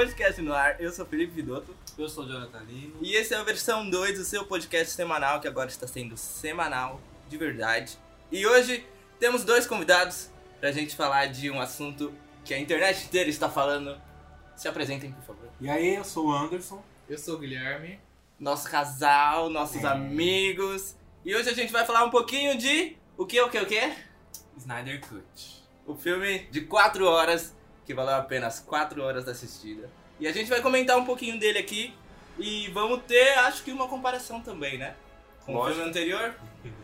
podcast no ar. Eu sou Felipe Vidotto. Eu sou o Jonathan Lino. E esse é a versão 2 do seu podcast semanal, que agora está sendo semanal, de verdade. E hoje temos dois convidados pra gente falar de um assunto que a internet inteira está falando. Se apresentem, por favor. E aí, eu sou o Anderson. Eu sou o Guilherme. Nosso casal, nossos É. amigos. E hoje a gente vai falar um pouquinho de. O que, o que, o que? Snyder Cut. O filme de 4 horas, que valeu apenas 4 horas da assistida. E a gente vai comentar um pouquinho dele aqui. E vamos ter, acho que, uma comparação também, né? Com o Lógico. filme anterior.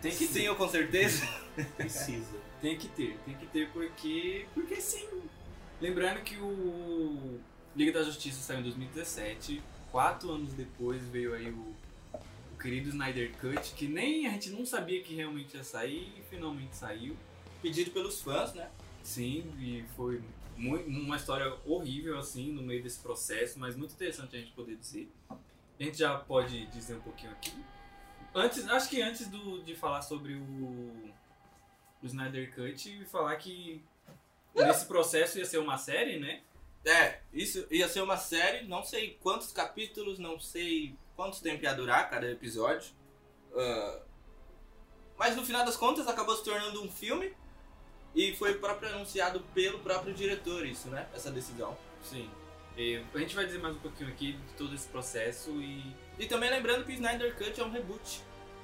Tem que Sim, ter. com certeza. Precisa. Tem que ter. Tem que ter porque. Porque sim. Lembrando que o Liga da Justiça saiu em 2017. Quatro anos depois veio aí o, o querido Snyder Cut, que nem a gente não sabia que realmente ia sair e finalmente saiu. Pedido pelos fãs, né? Sim, e foi uma história horrível assim no meio desse processo, mas muito interessante a gente poder dizer. A gente já pode dizer um pouquinho aqui. Antes, acho que antes do, de falar sobre o, o Snyder Cut, falar que nesse processo ia ser uma série, né? É, isso ia ser uma série, não sei quantos capítulos, não sei quanto tempo ia durar cada episódio. Ah, mas no final das contas acabou se tornando um filme e foi próprio anunciado pelo próprio diretor isso, né? Essa decisão. Sim. E a gente vai dizer mais um pouquinho aqui de todo esse processo e E também lembrando que o Snyder Cut é um reboot.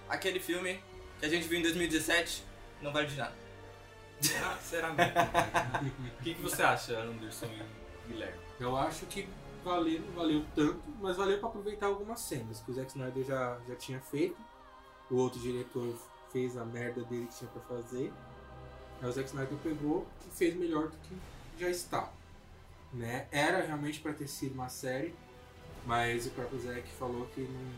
Aquele filme que a gente viu em 2017 não vale de nada. ah, será mesmo? O que, que você acha, Anderson e Guilherme? Eu acho que valeu, não valeu tanto, mas valeu pra aproveitar algumas cenas que o Zack Snyder já, já tinha feito. O outro diretor fez a merda dele que tinha pra fazer. Aí o Zack Snyder pegou e fez melhor do que já está. Né? Era realmente pra ter sido uma série, mas o próprio Zack falou que, não,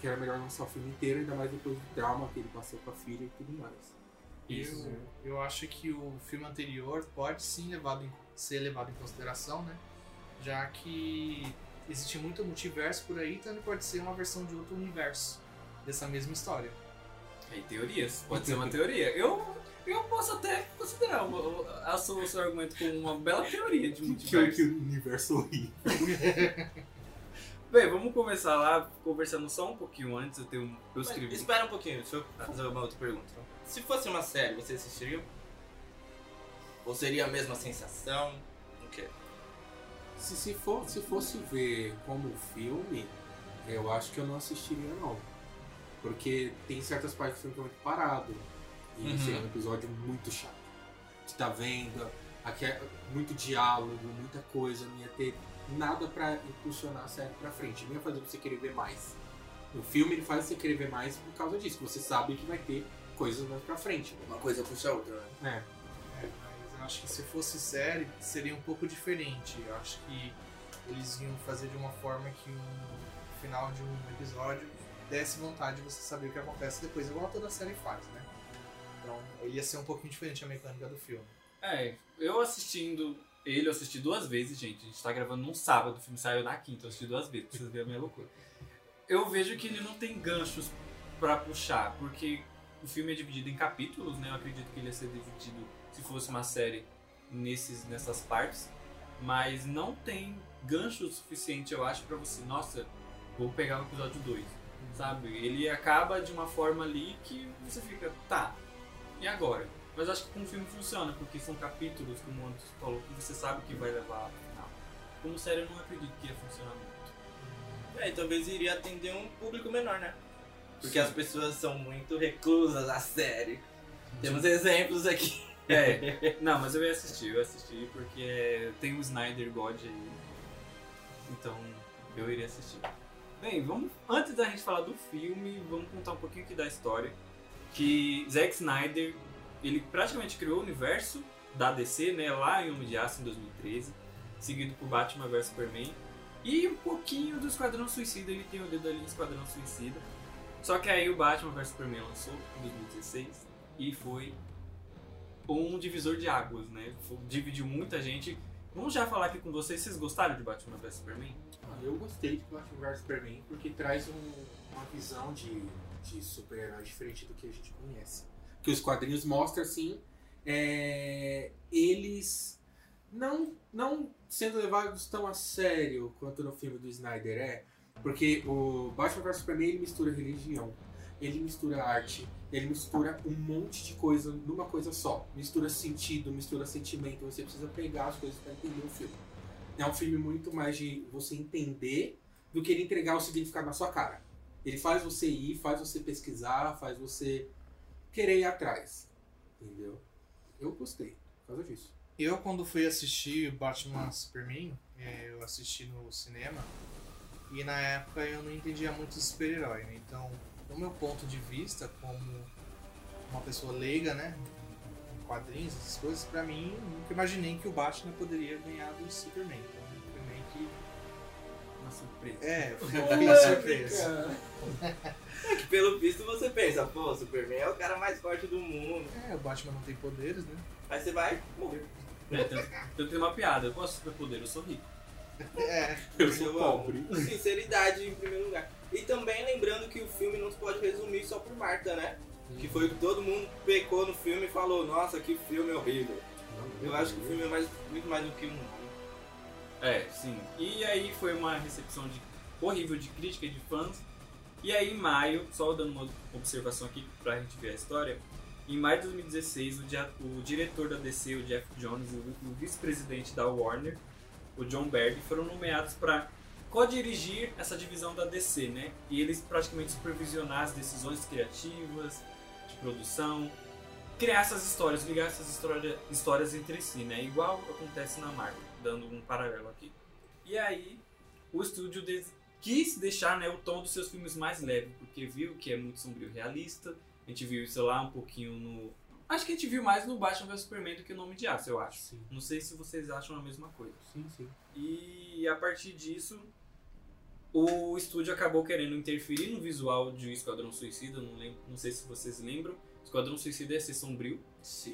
que era melhor lançar o filme inteiro, ainda mais depois do trauma que ele passou com a filha e tudo mais. Isso. Eu, eu acho que o filme anterior pode sim levado em- ser levado em consideração, né? Já que existe muito multiverso por aí, então ele pode ser uma versão de outro universo dessa mesma história. Aí, teorias. Pode ser uma teoria. Eu, eu posso até considerar o, o, a sua- o seu argumento como uma bela teoria de Que, multiverso. que universo horrível. Bem, vamos começar lá conversando só um pouquinho antes. Eu tenho. Eu Mas escrevi. espera um pouquinho, deixa eu fazer uma outra pergunta. Se fosse uma série, você assistiria? Ou seria a mesma sensação? O quê? Se, se, for, se fosse ver como filme, eu acho que eu não assistiria não. Porque tem certas partes que é muito parado. E Uhum. seria um episódio muito chato. Você tá vendo, aqui é muito diálogo, muita coisa, não ia ter nada pra impulsionar a série pra frente. Não ia fazer você querer ver mais. O filme ele faz você querer ver mais por causa disso, que você sabe que vai ter coisas mais pra frente. Uma coisa puxa a outra, né? É. É, mas eu acho que se fosse série, seria um pouco diferente. Eu acho que eles iam fazer de uma forma que o final de um episódio desse vontade de você saber o que acontece depois, igual toda série faz, né? Então, ele ia ser um pouquinho diferente a mecânica do filme. É, eu assistindo. Ele eu assisti duas vezes, gente. A gente tá gravando num sábado, o filme saiu na quinta, eu assisti duas vezes, pra vocês verem a minha loucura. Eu vejo que ele não tem ganchos pra puxar, porque o filme é dividido em capítulos, né? Eu acredito que ele ia ser dividido, se fosse uma série, nesses, nessas partes. Mas não tem gancho suficiente, eu acho, pra você, nossa, vou pegar o episódio 2. Sabe? Ele acaba de uma forma ali que você fica, tá, e agora? Mas acho que com o filme funciona, porque são capítulos, como o Anderson falou, que você sabe que vai levar ao final. Como série, eu não acredito que ia funcionar muito. É, e talvez iria atender um público menor, né? Porque Sim. as pessoas são muito reclusas à série. Temos exemplos aqui. É, não, mas eu ia assistir, eu ia assistir porque tem o Snyder God aí. Então, eu iria assistir. Bem, vamos, antes da gente falar do filme, vamos contar um pouquinho aqui da história. Que Zack Snyder, ele praticamente criou o universo da DC, né, lá em Homem de Aço em 2013, seguido por Batman vs Superman. E um pouquinho do Esquadrão Suicida, ele tem o dedo ali no Esquadrão Suicida. Só que aí o Batman vs Superman lançou em 2016 e foi um divisor de águas, né? Dividiu muita gente. Vamos já falar aqui com vocês, vocês gostaram de Batman vs Superman? Ah, Eu gostei de Batman vs Superman porque traz um- uma visão de, de super-herói diferente do que a gente conhece. Que os quadrinhos mostram, assim, é, eles não, não sendo levados tão a sério quanto no filme do Snyder é, porque o Batman vs Superman ele mistura religião, ele mistura arte, ele mistura um monte de coisa numa coisa só. Mistura sentido, mistura sentimento. Você precisa pegar as coisas para entender o filme. É um filme muito mais de você entender do que ele entregar o significado na sua cara. Ele faz você ir, faz você pesquisar, faz você querer ir atrás. Entendeu? Eu gostei por causa disso. Eu, quando fui assistir Batman Superman, é, eu assisti no cinema e na época eu não entendia muito de super-herói, né? Então, do meu ponto de vista, como uma pessoa leiga, né? Em quadrinhos, essas coisas, pra mim, nunca imaginei que o Batman poderia ganhar do Superman. Então. Uma surpresa. É, foi uma surpresa. É que pelo visto você pensa, pô, o Superman é o cara mais forte do mundo. É, o Batman não tem poderes, né? Aí você vai morrer. É, então, então tem uma piada. Eu posso superpoder, eu sou rico. É, Eu sou pobre. amo. Sinceridade em primeiro lugar. E também lembrando que o filme não se pode resumir só por Marta, né? Que foi o que todo mundo pecou no filme e falou, nossa, que filme horrível. Eu acho que o filme é mais, muito mais do que um. É, sim. E aí foi uma recepção de, horrível de crítica de fãs. E aí em maio, só dando uma observação aqui pra gente ver a história. Em maio de 2016, o, dia- o diretor da DC, o Jeff Jones, e o, o vice-presidente da Warner, o John Barry, foram nomeados para co-dirigir essa divisão da DC, né? E eles praticamente supervisionar as decisões criativas, de produção, criar essas histórias, ligar essas história, histórias entre si, né? Igual acontece na Marvel, dando um paralelo aqui. E aí, o estúdio quis deixar né, o tom dos seus filmes mais leve, porque viu que é muito sombrio realista. A gente viu isso lá um pouquinho no. Acho que a gente viu mais no Batman vs Superman do que no Nome de Aço, eu acho. Sim, Não sei se vocês acham a mesma coisa. sim, sim. E a partir disso, o estúdio acabou querendo interferir no visual de Esquadrão Suicida. Não, lembro, não sei se vocês lembram. Esquadrão Suicida ia ser sombrio.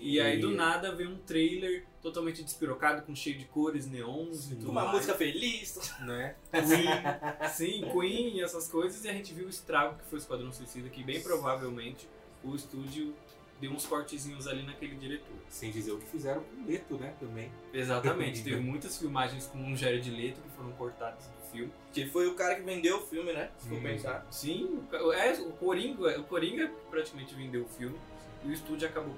E aí do nada veio um trailer totalmente despirocado, com cheio de cores, neons e tudo Uma mais. música feliz. Né? Queen, sim, Queen e essas coisas, e a gente viu o estrago que foi o Esquadrão Suicida, que bem provavelmente o estúdio deu uns cortezinhos ali naquele diretor. Sem dizer o que fizeram com o Leto, né? Também. Exatamente, teve muitas filmagens com um Jared Leto que foram cortadas do filme. Que foi o cara que vendeu o filme, né? Se for Hum. pensar. Sim, o é, o Coringa, o Coringa praticamente vendeu o filme e o estúdio acabou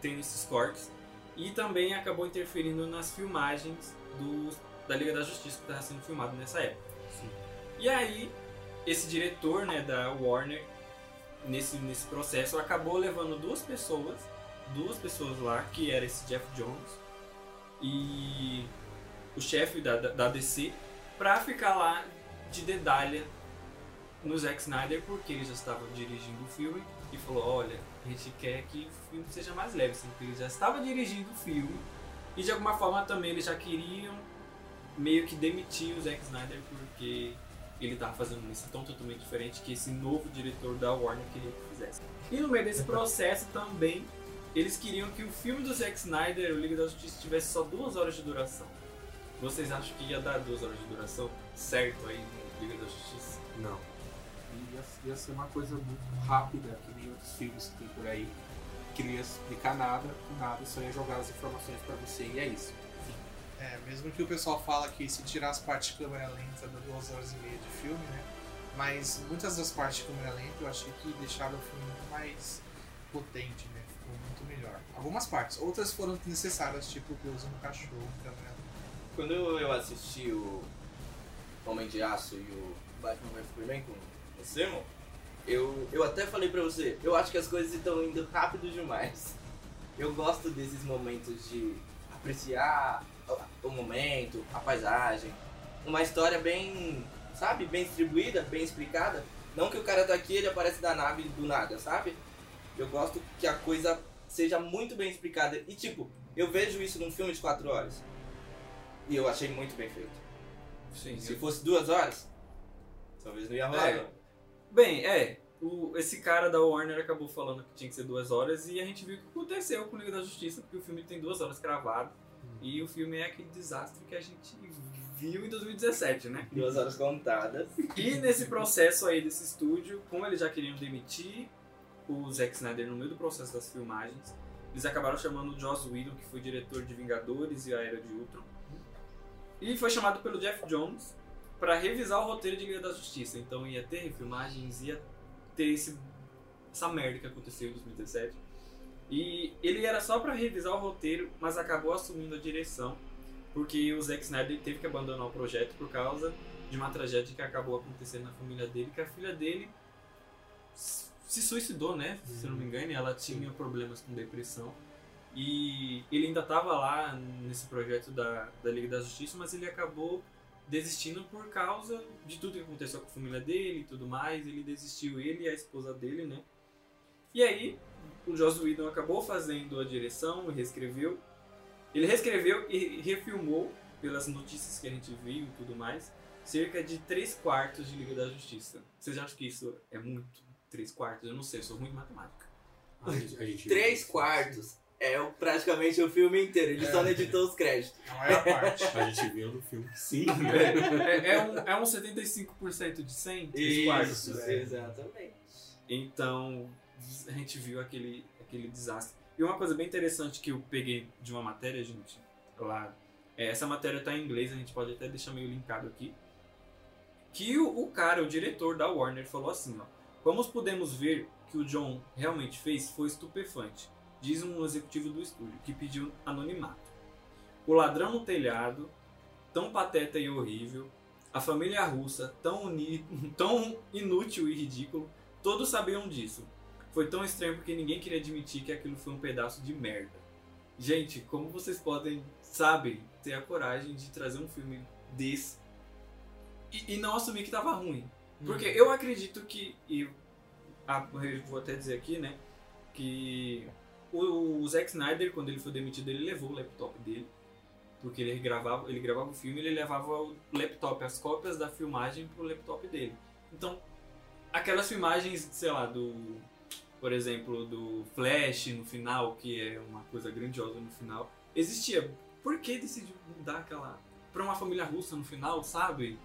tendo esses cortes e também acabou interferindo nas filmagens do, da Liga da Justiça que estava sendo filmado nessa época. Sim. E aí, esse diretor né, da Warner, nesse, nesse processo, acabou levando duas pessoas, duas pessoas lá, que era esse Jeff Jones e o chefe da, da, DC, pra ficar lá de dedalha no Zack Snyder, porque ele já estava dirigindo o filme e falou, olha, a gente quer que o filme seja mais leve, assim, porque ele já estava dirigindo o filme e de alguma forma também eles já queriam meio que demitir o Zack Snyder porque ele estava fazendo uma missão tão totalmente diferente que esse novo diretor da Warner queria que fizesse. E no meio desse processo também, eles queriam que o filme do Zack Snyder, o Liga da Justiça, tivesse só duas horas de duração. Vocês acham que ia dar duas horas de duração certo aí no Liga da Justiça? Não. Ia, ia ser uma coisa muito rápida, que nem outros filmes que tem por aí, que não ia explicar nada, nada, só ia jogar as informações pra você e é isso. É, mesmo que o pessoal fala que se tirar as partes de câmera lenta dá duas horas e meia de filme, né? Mas muitas das partes de câmera lenta eu achei que deixaram o filme muito mais potente, né? Ficou muito melhor. Algumas partes, outras foram necessárias, tipo Deus no cachorro, câmera lenta. Quando eu assisti o Homem de Aço e o Batman vs Superman com o Simon, eu, eu até falei pra você, eu acho que as coisas estão indo rápido demais. Eu gosto desses momentos de apreciar o- momento, a paisagem, uma história bem, sabe, bem distribuída, bem explicada. Não que o cara tá aqui ele aparece da nave do nada, sabe? Eu gosto que a coisa seja muito bem explicada. E tipo, eu vejo isso num filme de 4 horas. E eu achei muito bem feito. Sim. Se fosse duas horas, talvez não ia rolar. É. Bem, é. O, esse cara da Warner acabou falando que tinha que ser duas horas e a gente viu o que aconteceu com o Liga da Justiça, porque o filme tem duas horas cravado. E o filme é aquele desastre que a gente viu em 2017, né? Duas horas contadas. E nesse processo aí desse estúdio, como eles já queriam demitir o Zack Snyder no meio do processo das filmagens, eles acabaram chamando o Joss Whedon, que foi diretor de Vingadores e a Era de Ultron. E foi chamado pelo Jeff Jones para revisar o roteiro de Liga da Justiça. Então ia ter refilmagens, ia ter esse, essa merda que aconteceu em 2017. E ele era só para revisar o roteiro, mas acabou assumindo a direção, porque o Zack Snyder teve que abandonar o projeto por causa de uma tragédia que acabou acontecendo na família dele, que a filha dele se suicidou, né? Se eu não me engano, ela tinha problemas com depressão. E ele ainda estava lá nesse projeto da, da Liga da Justiça, mas ele acabou desistindo por causa de tudo que aconteceu com a família dele e tudo mais. Ele desistiu, ele e a esposa dele, né? E aí, o Joss Whedon acabou fazendo a direção e reescreveu. Ele reescreveu e refilmou, pelas notícias que a gente viu e tudo mais, cerca de 3 quartos de Liga da Justiça. Vocês acham que isso é muito? 3 quartos? Eu não sei, eu sou de matemática. A gente, a gente Três quartos é praticamente o filme inteiro. Ele só não editou os créditos. A maior parte. A gente viu no filme que sim. É, é um, é um 75% de 100? 3 quartos. Isso, exatamente. Então, a gente viu aquele, aquele desastre. E uma coisa bem interessante que eu peguei de uma matéria, gente, lá. é, essa matéria tá em inglês, a gente pode até deixar meio linkado aqui. Que o, o cara, o diretor da Warner, falou assim, ó. Como podemos ver que o John realmente fez foi estupefante, diz um executivo do estúdio, que pediu anonimato. O ladrão no telhado, tão pateta e horrível, a família russa, tão, tão inútil e ridículo, todos sabiam disso. Foi tão estranho porque ninguém queria admitir que aquilo foi um pedaço de merda. Gente, como vocês podem, sabem, ter a coragem de trazer um filme desse e, e não assumir que tava ruim? Porque eu acredito que, e ah, eu vou até dizer aqui, né, que o, o Zack Snyder, quando ele foi demitido, ele levou o laptop dele, porque ele gravava, ele gravava o filme, ele levava o laptop, as cópias da filmagem pro laptop dele. Então, aquelas filmagens, sei lá, do, por exemplo, do Flash no final, que é uma coisa grandiosa no final, existia. Por que decidiu mudar aquela pra uma família russa no final, sabe?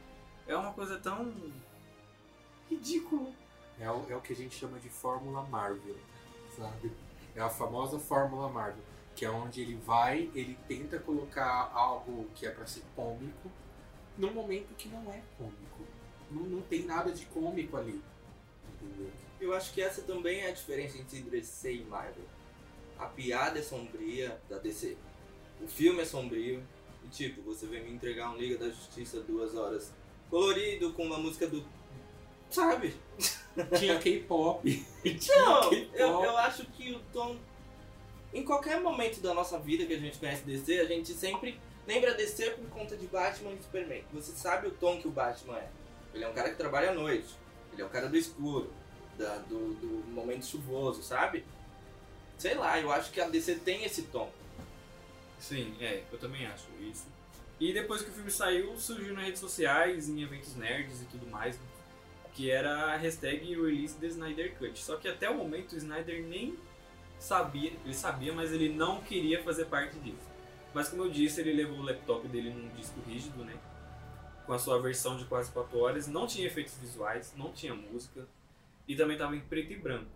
É uma coisa tão ridícula. É o, é o que a gente chama de Fórmula Marvel, sabe? É a famosa Fórmula Marvel, que é onde ele vai, ele tenta colocar algo que é pra ser cômico num momento que não é cômico. Não, não tem nada de cômico ali. Entendeu? Eu acho que essa também é a diferença entre DC e Marvel. A piada é sombria da DC. O filme é sombrio. E tipo, você vem me entregar um Liga da Justiça duas horas colorido, com uma música do. Sabe? Tinha K-pop. Não, eu, eu acho que o tom. Em qualquer momento da nossa vida que a gente conhece DC, a gente sempre lembra DC por conta de Batman e Superman. Você sabe o tom que o Batman é. Ele é um cara que trabalha à noite. Ele é um cara do escuro. Da- do, do momento chuvoso, sabe? Sei lá, eu acho que a DC tem esse tom. Sim, é, eu também acho isso. E depois que o filme saiu, surgiu nas redes sociais, em eventos nerds e tudo mais, que era a hashtag Release the Snyder Cut. Só que até o momento o Snyder nem sabia, ele sabia, mas ele não queria fazer parte disso. Mas como eu disse, ele levou o laptop dele num disco rígido, né? Com a sua versão de quase 4 horas, não tinha efeitos visuais, não tinha música, e também estava em preto e branco.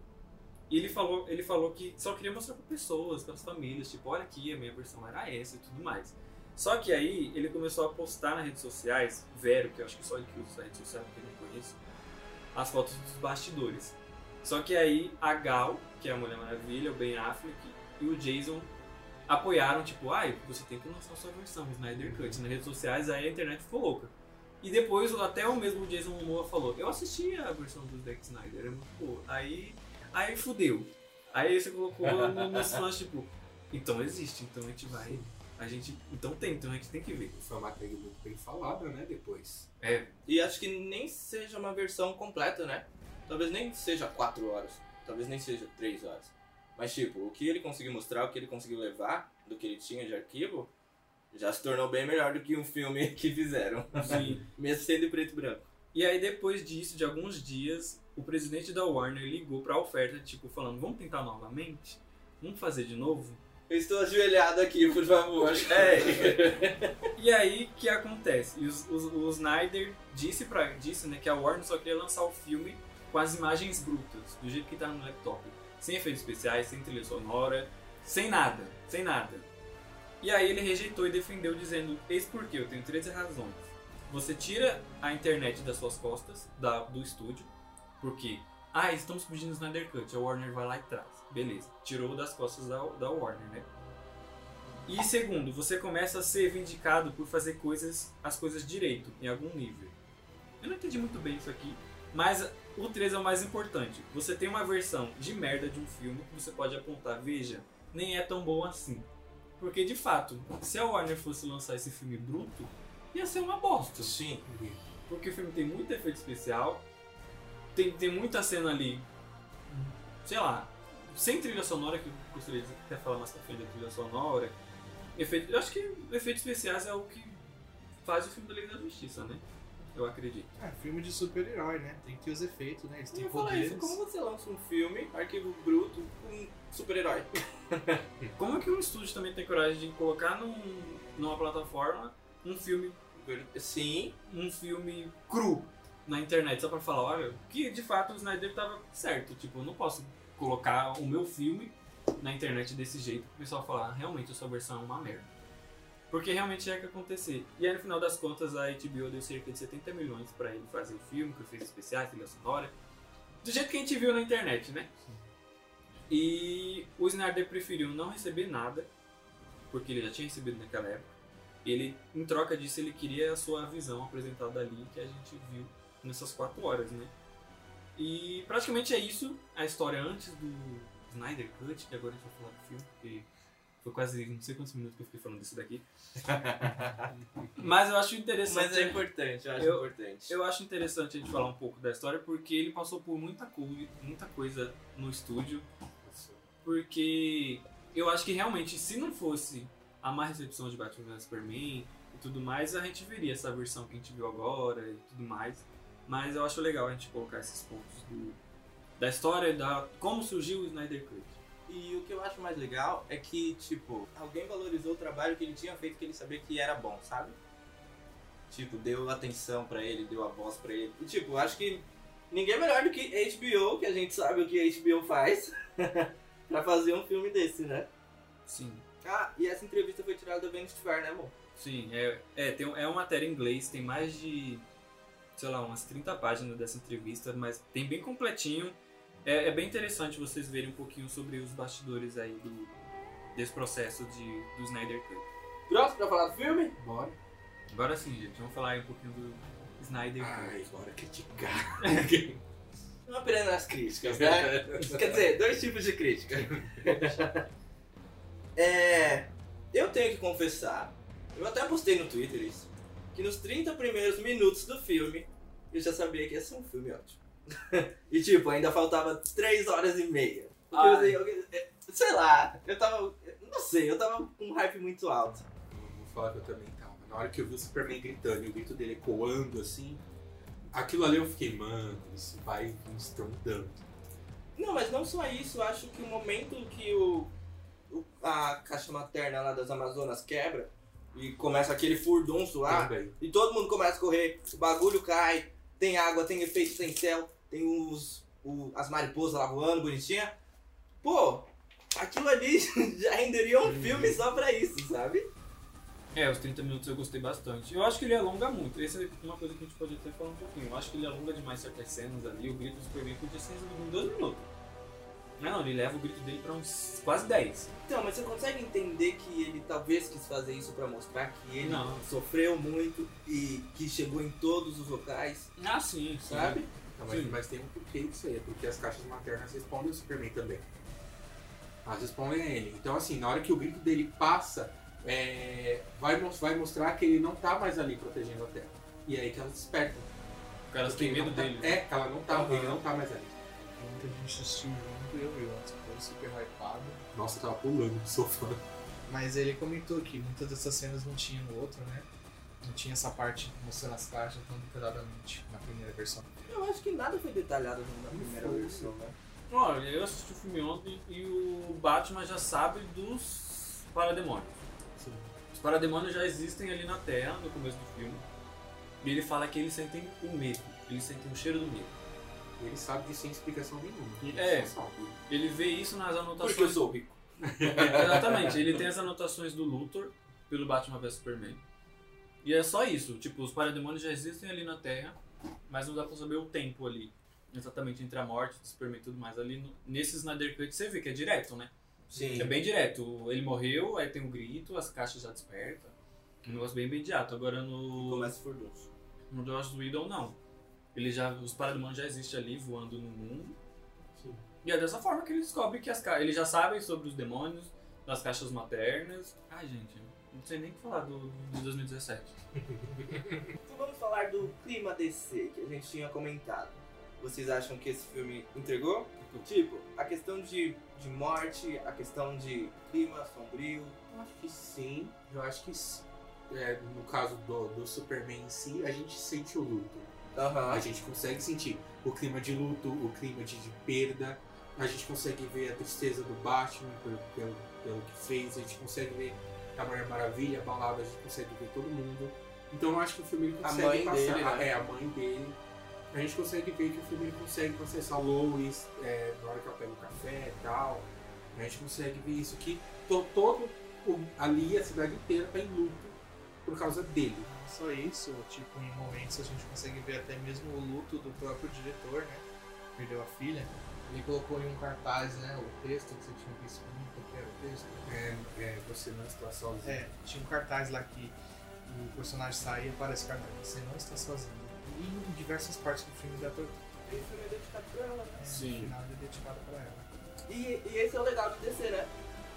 E ele falou, ele falou que só queria mostrar para pessoas, para as famílias, tipo, olha aqui, a minha versão era essa e tudo mais. Só que aí ele começou a postar nas redes sociais, Vero, que eu acho que só ele que usa essa rede social, que eu não conheço, as fotos dos bastidores. Só que aí a Gal, que é a Mulher Maravilha, o Ben Affleck e o Jason apoiaram, tipo, ai, você tem que lançar sua versão, Snyder Cut, nas redes sociais, aí a internet ficou louca. E depois até o mesmo Jason Momoa falou, eu assisti a versão do Zack Snyder, é muito boa. Aí, aí fudeu. Aí você colocou no- nos fãs, tipo, então existe, então a gente vai. A gente. Então tem, então a gente tem que ver. Foi uma tag muito bem falada, né? Depois. É, E acho que nem seja uma versão completa, né? Talvez nem seja 4 horas, talvez nem seja 3 horas. Mas tipo, o que ele conseguiu mostrar, o que ele conseguiu levar do que ele tinha de arquivo, já se tornou bem melhor do que um filme que fizeram. sim. Mesmo sendo em preto e branco. E aí depois disso, de alguns dias, o presidente da Warner ligou pra oferta, tipo, falando, vamos tentar novamente? Vamos fazer de novo? Eu estou ajoelhado aqui, por favor. É. E aí, o que acontece? E os- os- o Snyder disse, pra, disse né, que a Warner só queria lançar o filme com as imagens brutas, do jeito que tá no laptop. Sem efeitos especiais, sem trilha sonora, Sem nada, sem nada. E aí ele rejeitou e defendeu dizendo, eis porque eu tenho 13 razões. Você tira a internet das suas costas, da, do estúdio, porque, ah, estamos pedindo Snyder Cut, a Warner vai lá e traz. Beleza, tirou das costas da, da Warner, né? E segundo, você começa a ser vindicado por fazer coisas, as coisas direito, em algum nível. Eu não entendi muito bem isso aqui, mas o 3 é o mais importante. Você tem uma versão de merda de um filme que você pode apontar, veja, nem é tão bom assim. Porque de fato, se a Warner fosse lançar esse filme bruto, ia ser uma bosta. Sim. Porque o filme tem muito efeito especial, tem, tem muita cena ali, sei lá, sem trilha sonora, que eu gostaria de até falar mais pra frente da trilha sonora. Efeito, eu acho que efeitos especiais é o que faz o filme da Liga da Justiça, né? Eu acredito. É, filme de super-herói, né? Tem que ter os efeitos, né? Eles Eu têm falar poderes. isso, como você lança um filme, arquivo bruto, com super-herói? Como é que um estúdio também tem coragem de colocar num, numa plataforma um filme, Sim, um filme cru na internet só pra falar, olha, que de fato o Snyder tava certo. Tipo, eu não posso colocar o meu filme na internet desse jeito pro pessoal falar, "Ah, realmente a sua versão é uma merda. Porque realmente é que acontecer. E aí no final das contas a HBO deu cerca de 70 milhões pra ele fazer o filme, com efeitos especiais, trilha sonora. Do jeito que a gente viu na internet, né? E o Snyder preferiu não receber nada, porque ele já tinha recebido naquela época. Ele, em troca disso, ele queria a sua visão apresentada ali, que a gente viu nessas quatro horas, né? E praticamente é isso, a história antes do Snyder Cut, que agora a gente vai falar do filme, porque foi quase não sei quantos minutos que eu fiquei falando disso daqui. Mas eu acho interessante. mas é importante, eu acho Eu- importante. Eu acho interessante a gente falar um pouco da história porque ele passou por muita, co muita coisa no estúdio. Porque eu acho que realmente, se não fosse a má recepção de Batman vs Superman e tudo mais, a gente veria essa versão que a gente viu agora e tudo mais. Mas eu acho legal a gente colocar esses pontos do- da história, da como surgiu o Snyder Cut. E o que eu acho mais legal é que, tipo, alguém valorizou o trabalho que ele tinha feito, que ele sabia que era bom, sabe? Tipo, deu atenção pra ele, deu a voz pra ele. E, tipo, acho que ninguém é melhor do que HBO, que a gente sabe o que a HBO faz, pra fazer um filme desse, né? Sim. Ah, e essa entrevista foi tirada do Vanity Fair, né, amor? Sim, é, é, tem, é uma matéria em inglês, tem mais de, sei lá, umas 30 páginas dessa entrevista, mas tem bem completinho. É, é bem interessante vocês verem um pouquinho sobre os bastidores aí do, desse processo de, do Snyder Cut. Pronto pra falar do filme? Bora. Agora sim, gente, vamos falar aí um pouquinho do Snyder Cut. Ai, bora criticar. Não apenas nas críticas, né? Quer dizer, dois tipos de crítica. é. Eu tenho que confessar, eu até postei no Twitter isso, que nos 30 primeiros minutos do filme eu já sabia que ia ser um filme ótimo. e tipo, ainda faltava 3 horas e meia. Porque eu, sei, eu- sei lá, eu tava. Não sei, eu tava com um hype muito alto. Vou falar que eu também tava. Na hora que eu vi o Superman gritando e o grito dele ecoando assim, aquilo ali eu fiquei, mano, isso vai vir estrondando. Não, mas não só isso, eu acho que o momento que o, o- a caixa materna lá das Amazonas quebra e começa aquele furdunço lá, Também. e todo mundo começa a correr, o bagulho cai, tem água, tem efeito, tem céu, tem os, o- as mariposas lá voando, bonitinha. Pô, aquilo ali já renderia um filme só pra isso, sabe? É, os 30 minutos eu gostei bastante. Eu acho que ele alonga muito. Essa é uma coisa que a gente pode até falar um pouquinho. Eu acho que ele alonga demais certas cenas ali. O grito do Superman podia ser resolvido em 2 minutos. Não, não, ele leva o grito dele pra uns quase 10. Então, mas você consegue entender que ele talvez quis fazer isso pra mostrar que ele Não. sofreu muito e que chegou em todos os locais, Ah, sim, sim. Não, mas, Sim. mas tem um porquê disso aí, é porque as caixas maternas respondem o Superman também. Elas respondem a ele. Então, assim, na hora que o grito dele passa, é, vai, vai mostrar que ele não tá mais ali protegendo a Terra. E é aí que elas despertam. Porque tem ele medo não tá- dele. né? É, que ela não tá, Aham. ele não tá mais ali. Muita gente assistiu junto, eu e o Otto ficou super hypado. Nossa, eu tava pulando do sofá. Mas ele comentou que muitas dessas cenas não tinha no outro, né? Não tinha essa parte mostrando as caixas tão detalhadamente na primeira versão. Eu acho que nada foi detalhado na primeira foi. versão, né? Olha, eu assisti o filme ontem e o Batman já sabe dos parademônios. Os parademônios já existem ali na Terra no começo do filme. E ele fala que eles sentem o medo. Eles sentem o cheiro do medo. Ele sabe disso sem explicação nenhuma. É. Ele sabe. Ele vê isso nas anotações. Porque eu sou rico. Exatamente, ele tem as anotações do Luthor pelo Batman vs Superman. E é só isso, tipo, os parademônios já existem ali na Terra, mas não dá pra saber o tempo ali. Exatamente, entre a morte do Superman e tudo mais. Ali no, nesse Snyder Cut você vê que é direto, né? Sim. É bem direto. Ele morreu, aí tem o grito, as caixas já despertam. Um negócio bem imediato. Agora no. Começa furioso. No Joss Whedon não. Ele já, os parademônios já existem ali voando no mundo. Sim. E é dessa forma que ele descobre que as ca... eles já sabem sobre os demônios, das caixas maternas. Ai, gente, não sei nem o que falar do, de 2017. Então vamos falar do clima DC que a gente tinha comentado. Vocês acham que esse filme entregou? Tipo, a questão de, de morte, a questão de clima sombrio. Eu acho que sim. Eu acho que é, no caso do, do Superman em si, a gente sente o luto. Aham. A gente consegue sentir o clima de luto, o clima de, de perda. A gente consegue ver a tristeza do Batman pelo, pelo, pelo que fez. A gente consegue ver a Mulher Maravilha. A gente consegue ver todo mundo. Então eu acho que o filme ele A consegue mãe passar. dele, né? É, a mãe dele. A gente consegue ver que o filme ele consegue processar Lois é, na hora que ela pega o café e tal. A gente consegue ver isso que to, todo o- ali a cidade inteira tá em luto por causa dele. Não só isso, tipo, em momentos a gente consegue ver até mesmo o luto do próprio diretor, né? Perdeu a filha. Ele colocou em um cartaz, né? O texto que você tinha visto pra É, é, você não está sozinho. É, tinha um cartaz lá que o personagem sai e aparece o cartaz. Você não está sozinho. E em diversas partes do filme ver. Esse filme é dedicado pra ela, né? É, Sim. Final ele é dedicado pra ela. E, e esse é o legal de DC, né?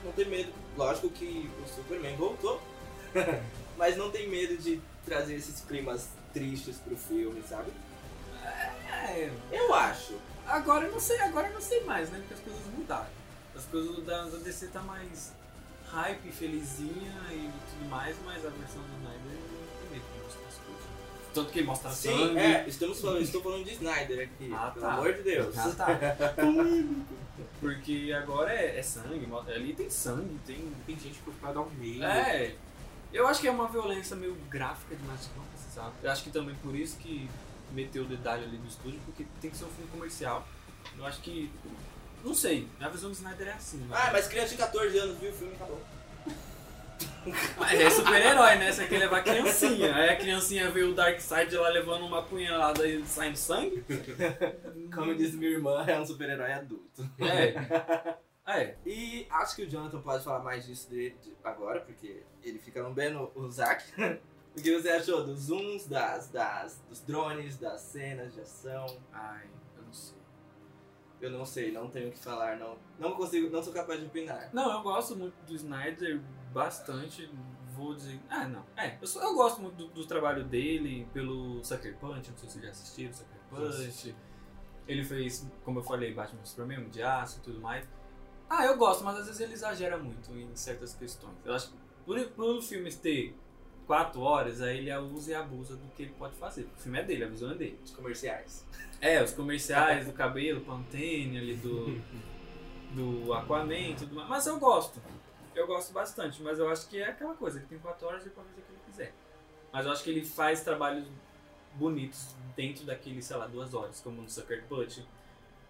Não tem medo. Lógico que o Superman voltou, mas não tem medo de trazer esses climas tristes pro filme, sabe? É, Eu acho. agora eu não sei, agora eu não sei mais, né? Porque as coisas mudaram. As coisas da, da DC tá mais hype, felizinha e tudo mais, mas a versão do Snyder não tem medo de mostrar as coisas. Tanto que ele mostra Sim, sangue. é, estamos falando, estou falando de Snyder aqui, Ah, pelo tá. amor de Deus. Ah, tá. Porque agora é, é sangue, ali tem sangue, tem. Tem gente preocupada ao meio. É. Eu acho que é uma violência meio gráfica demais, não precisava. Eu acho que também por isso que meteu o dedalho ali no estúdio, porque tem que ser um filme comercial. Eu acho que. Não sei, a visão do Snyder é assim, né? Ah, mas criança de 14 anos viu o filme e acabou. Mas é super-herói, né? Você quer levar criancinha. Aí a criancinha vê o Darkseid lá levando uma punhalada e saindo sangue. Como diz minha irmã, é um super-herói adulto. É. É. E acho que o Jonathan pode falar mais disso de, de- agora, porque ele fica lambendo o Zack. o que você achou dos zooms, das, das, dos drones, das cenas de ação? Ai. Eu não sei, não tenho o que falar, não. Não consigo, não sou capaz de opinar. Não, eu gosto muito do Snyder, bastante. Vou dizer. Ah, não. É, eu, só- eu gosto muito do, do trabalho dele pelo Sucker Punch, não sei se vocês já assistiram Sucker Punch. Ele fez, como eu falei, Batman Superman, de Aço e tudo mais. Ah, eu gosto, mas às vezes ele exagera muito em certas questões. Eu acho que por, por o filme ter quatro horas, aí ele usa e abusa do que ele pode fazer. O filme é dele, a visão é dele. Os comerciais. É, os comerciais do cabelo, Pantene ali do, do Aquaman e tudo mais. Mas eu gosto. Eu gosto bastante, mas eu acho que é aquela coisa, ele tem quatro horas e pode fazer o que ele quiser. Mas eu acho que ele faz trabalhos bonitos dentro daquele, sei lá, duas horas, como no Sucker Punch.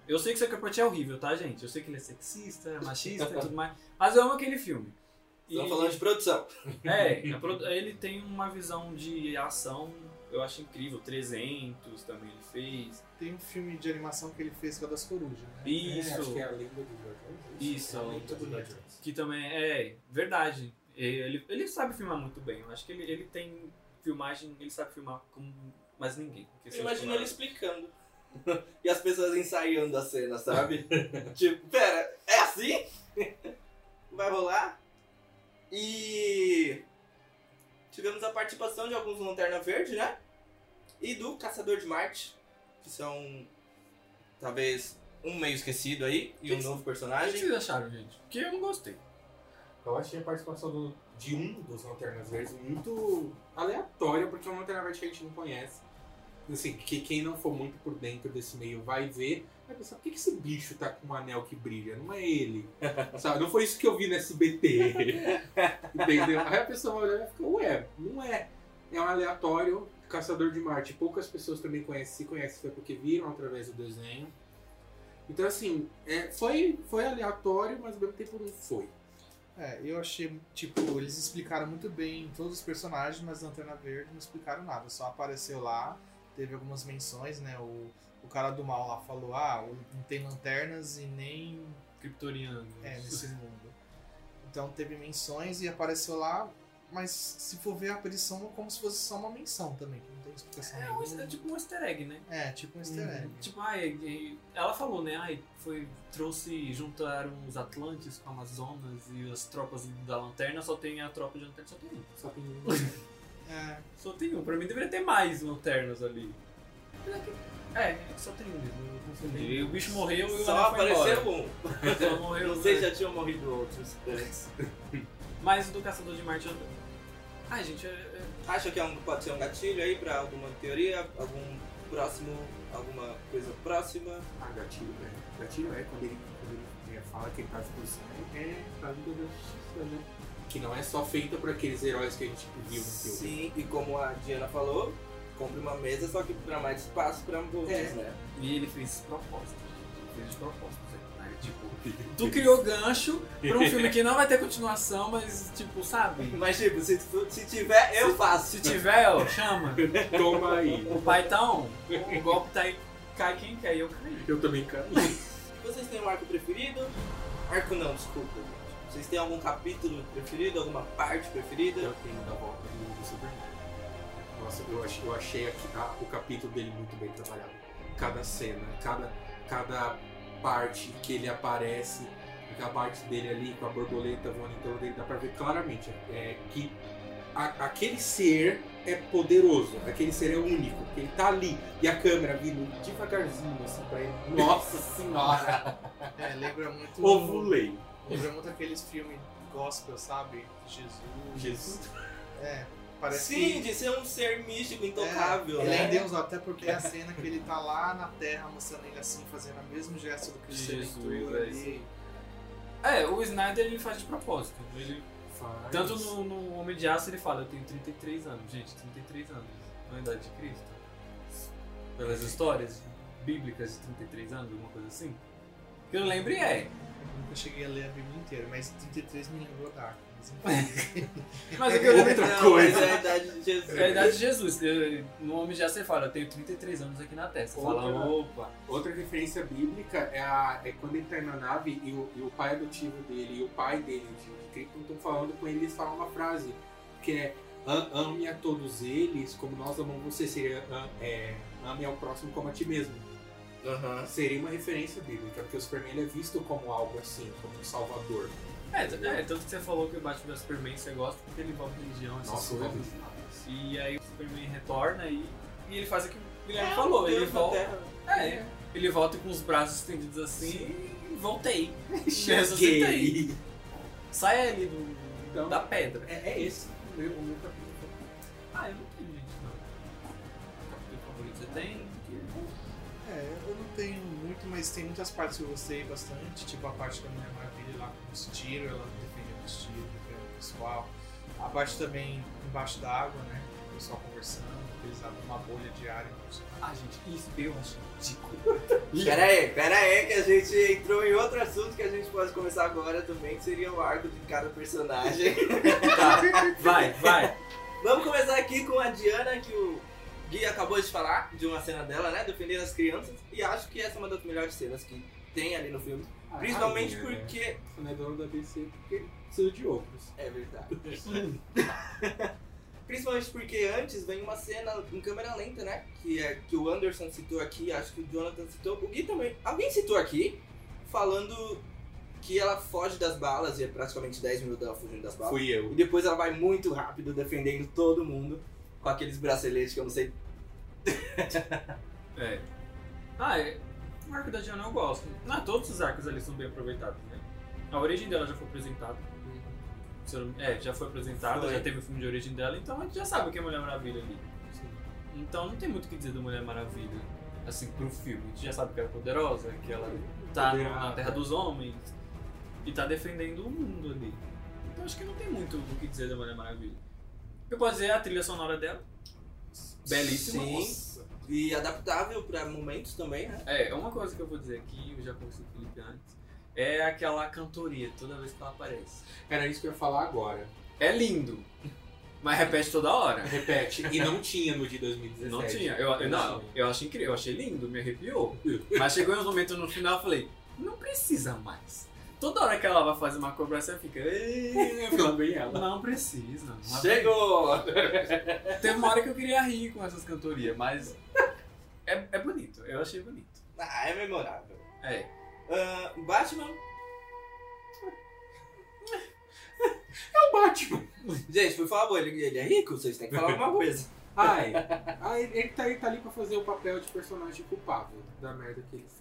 Eu sei que Sucker Punch é horrível, tá, gente? Eu sei que ele é sexista, machista e tudo mais, mas eu amo aquele filme. Estamos falando de produção. É, ele tem uma visão de ação, eu acho incrível. 300 também ele fez. Tem um filme de animação que ele fez com a das corujas, né? É, acho Isso, que é a lenda do George Isso, é a lenda do que também é verdade. Ele, ele sabe filmar muito bem. Eu acho que ele, ele tem filmagem, ele sabe filmar como mais ninguém. Imagina ele explicando. e as pessoas ensaiando a cena, sabe? tipo, pera, é assim? Vai rolar? E tivemos a participação de alguns Lanterna Verde, né? E do Caçador de Marte, que são talvez um meio esquecido aí e um Que- novo O que personagem. vocês acharam, gente? Porque eu não gostei. Eu achei a participação do- de um dos Lanternas Verdes muito aleatória, porque é um Lanterna Verde que a gente não conhece. Assim, que quem não for muito por dentro desse meio vai ver, vai pensar, por que, esse bicho tá com um anel que brilha? Não é ele. Sabe? Não foi isso que eu vi no SBT. Entendeu? Aí a pessoa vai olhar e vai ficar, ué, não é. É um aleatório Caçador de Marte. Poucas pessoas também conhecem, se conhecem, foi porque viram através do desenho. Então, assim, é, foi, foi aleatório, mas ao mesmo tempo não foi. É, eu achei, tipo, eles explicaram muito bem todos os personagens, mas Lanterna Verde não explicaram nada. Só apareceu lá, teve algumas menções, né? O, o cara do mal lá falou, ah, não tem lanternas e nem Kryptoniano. é, nesse mundo. Então teve menções e apareceu lá, mas se for ver a aparição é como se fosse só uma menção também, não tem explicação É, um- é nenhuma. tipo um easter egg, né? É, tipo um easter egg. Tipo, ai, ela falou, né? Ai, foi, trouxe, juntaram os Atlantes com Amazonas e as tropas da Lanterna, só tem a tropa de Lanterna, só tem um. Só tem um. É, Só tem um. Pra mim deveria ter mais lanternas ali. Que- É, só tem um mesmo. E o bicho morreu e o Só apareceu embora. um. Só morreu, Não sei né? se já tinham morrido outros antes. Mas o do Caçador de Marte... Ai, gente, é- é- Acha que é um, pode ser um gatilho aí pra alguma teoria? Algum próximo. alguma coisa próxima? Ah, gatilho, né? Gatilho é quando ele, quando ele é, fala que ele tá à disposição, é pra Liga da Justiça, né? Que não é só feita por aqueles heróis que a gente viu no filme. Sim, e como a Diana falou, compre uma mesa só que pra mais espaço pra outros, É. né? E ele fez esse propósito. Ele fez de propósito. Né? Tipo, tu criou gancho pra um filme que não vai ter continuação, mas, tipo, sabe? Mas tipo, se, se tiver, eu faço. Se tiver, ó, chama. Toma aí. O pai tá on. O golpe tá aí, cai quem quer, e eu caí. Eu também caí. Vocês têm um arco preferido? Arco não, desculpa. gente. Vocês têm algum capítulo preferido? Alguma parte preferida? Eu tenho da volta do Superman. Nossa, eu achei, eu achei aqui, a- o capítulo dele muito bem trabalhado. Cada cena, cada, cada parte que ele aparece, aquela parte dele ali com a borboleta voando em torno dele, dá pra ver claramente é, que a- aquele ser é poderoso, aquele ser é único, ele tá ali. E a câmera vindo devagarzinho assim pra ele. Nossa senhora! é, lembra muito. Ovulei. Lembra muito aqueles filmes gospel, sabe? Jesus. Jesus. É, parece Sim, que. de ser um ser místico, intocável, É, ele né? é em Deus, até porque é a cena que ele tá lá na terra mostrando ele assim, fazendo o mesmo gesto do Cristo Jesus, Redentor é ali. É, o Snyder ele faz de propósito. Ele, Faz. tanto no, no Homem de Aço ele fala, eu tenho 33 anos. Gente, 33 anos. Na idade de Cristo. Pelas histórias bíblicas de 33 anos, alguma coisa assim. Que eu lembre é. Eu nunca cheguei a ler a Bíblia inteira, mas 33 me lembrou Dark. Mas o que eu lembro Outra Não, coisa. é a idade de Jesus. é a idade de Jesus. Eu- No Homem Aço ele fala, eu tenho 33 anos aqui na testa. Você Fala, Outra- opa. Outra referência bíblica é, a- é quando ele tá na nave e o, e o pai adotivo dele e o pai dele, de Krypton, estão falando com ele eles falam uma frase que é "Am- ame a todos eles como nós amamos você, seria é, ame ao próximo como a ti mesmo. Aham. Seria uma referência bíblica, porque o Superman é visto como algo assim, como um salvador. É, é, tanto que você falou que o Batman Superman você gosta porque ele envolve religião, essas Nossa, coisas. E aí o Superman retorna e, e ele faz o que o É, Guilherme falou. Ele volta. É, ele volta com os braços estendidos assim e voltei. Ressuscitei. Cheguei! Sai ali do, Então, da pedra. É, é esse o meu, o meu capítulo. Mas tem muitas partes que eu gostei bastante, tipo a parte da Mulher Maravilha lá com os tiros, ela defendendo os tiros, defendendo o pessoal. A parte também embaixo da água, né? O pessoal conversando, eles abrem uma bolha de ar e Ah, gente, isso eu acho ridículo. Pera aí, pera aí, que a gente entrou em outro assunto que a gente pode começar agora também, que seria o arco de cada personagem. Tá, vai, vai. Vamos começar aqui com a Diana, que o Gui acabou de falar, de uma cena dela, né? Defendendo as crianças. E acho que essa é uma das melhores cenas que tem ali no filme. Principalmente Ah, minha, né? porque. Você não é dono da DC porque precisa de outros. É verdade. Principalmente porque antes vem uma cena em câmera lenta, né? Que é que o Anderson citou aqui, acho que o Jonathan citou, o Gui também. Alguém citou aqui, falando que ela foge das balas, e é praticamente 10 minutos dela fugindo das balas. Fui eu. E depois ela vai muito rápido defendendo todo mundo com aqueles braceletes que eu não sei. É. Ah, é. O arco da Diana eu gosto. Não, todos os arcos ali são bem aproveitados, né? A origem dela já foi apresentada. É, já foi apresentada, já teve o filme de origem dela, então a gente já sabe o que é Mulher Maravilha ali. Então não tem muito o que dizer da Mulher Maravilha, assim, pro filme. A gente já sabe que ela é poderosa, que ela tá na Terra dos Homens e tá defendendo o mundo ali. Então acho que não tem muito o que dizer da Mulher Maravilha. Eu posso dizer a trilha sonora dela. Belíssima. Sim. E adaptável pra momentos também, né? É, uma coisa que eu vou dizer aqui, eu já conversei com o Felipe antes, é aquela cantoria toda vez que ela aparece. Era isso que eu ia falar agora. É lindo, mas repete toda hora. Repete. E não tinha no de 2017. Não tinha. Eu, eu, não, eu achei incrível, eu achei lindo, me arrepiou. Mas chegou em um momento no final eu falei, não precisa mais. Toda hora que ela vai fazer uma cobração, fica. "Ei, Lá vem ela. Não precisa. Não Chegou! Teve uma hora que eu queria rir com essas cantorias, mas. É, é bonito, eu achei bonito. Ah, é memorável. É. Ah, Batman. É o Batman. Gente, por favor, ele, ele é rico, vocês têm que falar alguma coisa. Ai, ai, ele, tá, ele tá ali pra fazer o papel de personagem culpável da merda que ele fez.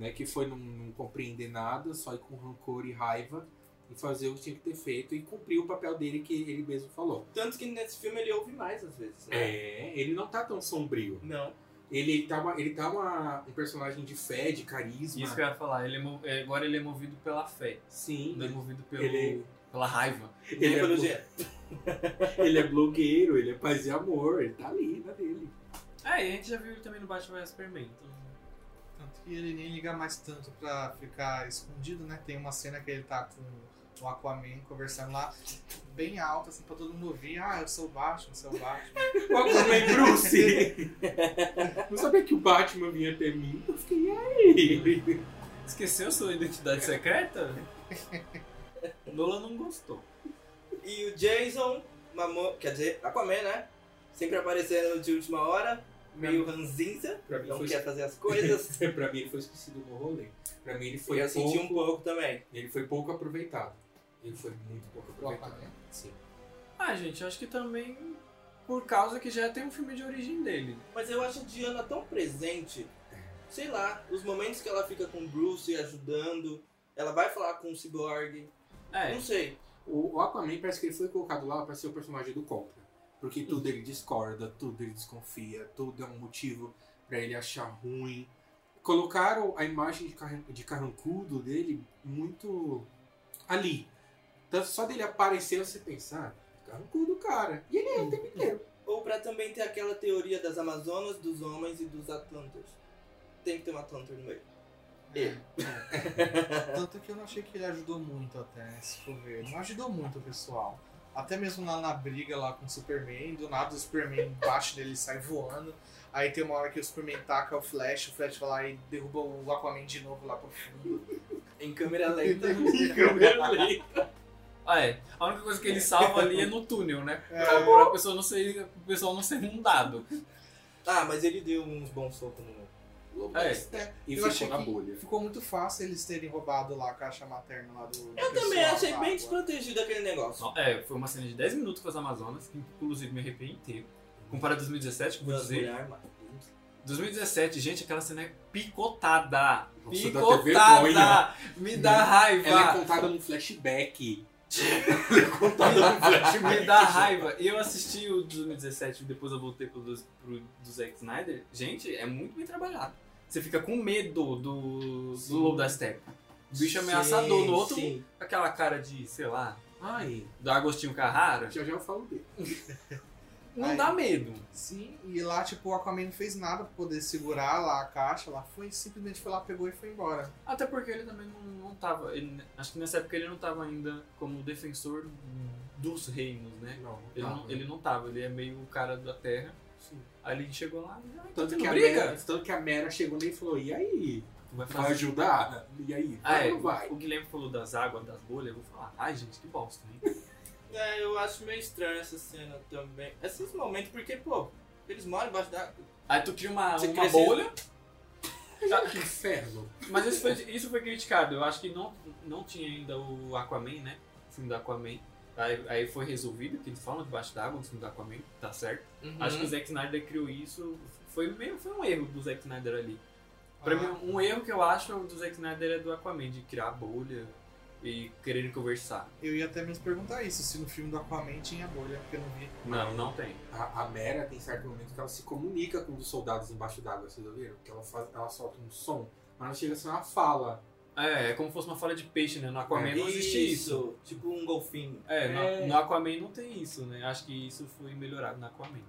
Né? Que foi não, não compreender nada, só ir com rancor e raiva e fazer o que tinha que ter feito e cumprir o papel dele que ele mesmo falou. Tanto que nesse filme ele ouve mais às vezes. Né? É, ele não tá tão sombrio. Não. Ele tá, uma, ele tá uma, um personagem de fé, de carisma. Isso que eu ia falar, ele é é, agora ele é movido pela fé, Sim. não é movido pelo, Ele- pela raiva. Ele Ele é, pelo jeito. ele é blogueiro, ele é paz e amor, ele tá ali na dele. É, e a gente já viu ele também no Batman vs Superman. Então... Tanto que ele nem liga mais tanto pra ficar escondido, né? Tem uma cena que ele tá com o Aquaman conversando lá, bem alto, assim, pra todo mundo ouvir. Ah, eu sou o Batman, eu sou o Batman. O Aquaman Bruce! não sabia que o Batman vinha até mim. Eu fiquei, e aí? Esqueceu sua identidade secreta? Nola não gostou. E o Jason, Mamô, quer dizer, Aquaman, né? Sempre aparecendo de última hora, meio ranzinza, Pra mim não foi- quer fazer as coisas. pra mim ele foi esquecido no rolê. Pra mim ele Foi eu senti um pouco, pouco também. Ele foi pouco aproveitado. Ele foi muito pouco aproveitado. Aquaman? Sim. Ah, gente, eu acho que também por causa que já tem um filme de origem dele. Mas eu acho a Diana tão presente. Sei lá, os momentos que ela fica com o Bruce ajudando, ela vai falar com o Cyborg. É, Não sei. O, Aquaman parece que ele foi colocado lá pra ser o personagem do contra. Porque tudo ele discorda, tudo ele desconfia, tudo é um motivo pra ele achar ruim. Colocaram a imagem de, carran- de carrancudo dele muito ali. Então só dele aparecer você pensar, ah, carrancudo cara. E ele é o tempo inteiro. Ou pra também ter aquela teoria das Amazonas, dos homens e dos Atlantas. Tem que ter um Atlanta no meio. Ele. Tanto que eu não achei que ele ajudou muito até, se for ver. Não ajudou muito o pessoal. Até mesmo lá na briga lá com o Superman, do nada o Superman bate dele sai voando. Aí tem uma hora que o Superman taca o Flash, o Flash vai lá e derruba o Aquaman de novo lá pro fundo. Em câmera lenta. ah, é. A única coisa que ele salva ali é no túnel, né? É. Pra, pra pessoa não ser, pro pessoal não ser inundado. ah, mas ele deu uns bons socos no. É. É, E eu ficou na que bolha. ficou muito fácil eles terem roubado lá a caixa materna lá do. do Eu também achei bem desprotegido aquele negócio. Não, É, foi uma cena de 10 minutos com as Amazonas, que inclusive me arrepiei inteiro. Comparado a 2017, que eu vou dizer. mulheres armadas. 2017, gente, aquela cena é picotada. Nossa, picotada! Me dá raiva! Ela é contada num flashback. Ela é contada num flashback. Me dá raiva. E eu assisti o de 2017 depois eu voltei pro, do, pro do Zack Snyder. Gente, é muito bem trabalhado. Você fica com medo do, do Lobo da Steppe. O bicho é ameaçador. No outro, Sim. aquela cara de, sei lá, Ai, do Agostinho Carrara. já já eu falo dele. Não Ai. dá medo. Sim, e lá, tipo, o Aquaman não fez nada pra poder segurar lá a caixa, lá foi, simplesmente foi lá, pegou e foi embora. Até porque ele também não, não tava. ele- acho que nessa época ele não tava ainda como defensor dos reinos, né? Não, Ele não, não, ele não tava, ele é meio o cara da terra. Aí ele chegou lá e ah, Tanto tu que, a? Mera, tanto que a Mera chegou nele e falou, e aí? Tu vai Vai ajudar? E aí? Ah, é, vai? o Guilherme falou das águas, das bolhas, eu vou falar, ai gente, que bosta, hein? É, eu acho meio estranho essa cena também. Esses momentos, porque, pô, eles moram embaixo da. Aí tu cria uma, Você uma bolha, Que inferno. mas isso foi, isso foi criticado. Eu acho que não, não tinha ainda o Aquaman, né? O filme do Aquaman. Aí, aí foi resolvido, que eles falam debaixo d'água no filme do Aquaman, tá certo. Uhum. Acho que o Zack Snyder criou isso. Foi, meio, foi um erro do Zack Snyder ali. Pra Ah. mim, um erro que eu acho do Zack Snyder é do Aquaman, de criar a bolha e quererem conversar. Eu ia até mesmo perguntar isso, se no filme do Aquaman tinha bolha, porque eu não vi. Não, não tem. A, a Mera tem certo momento que ela se comunica com os soldados embaixo d'água, vocês ouviram? Que ela, faz, ela solta um som, mas não chega a ser uma fala. É, é como se fosse uma falha de peixe, né? No Aquaman É. não existe isso. Tipo um golfinho. É, no- É. No, Aquaman não tem isso, né? Acho que isso foi melhorado no Aquaman.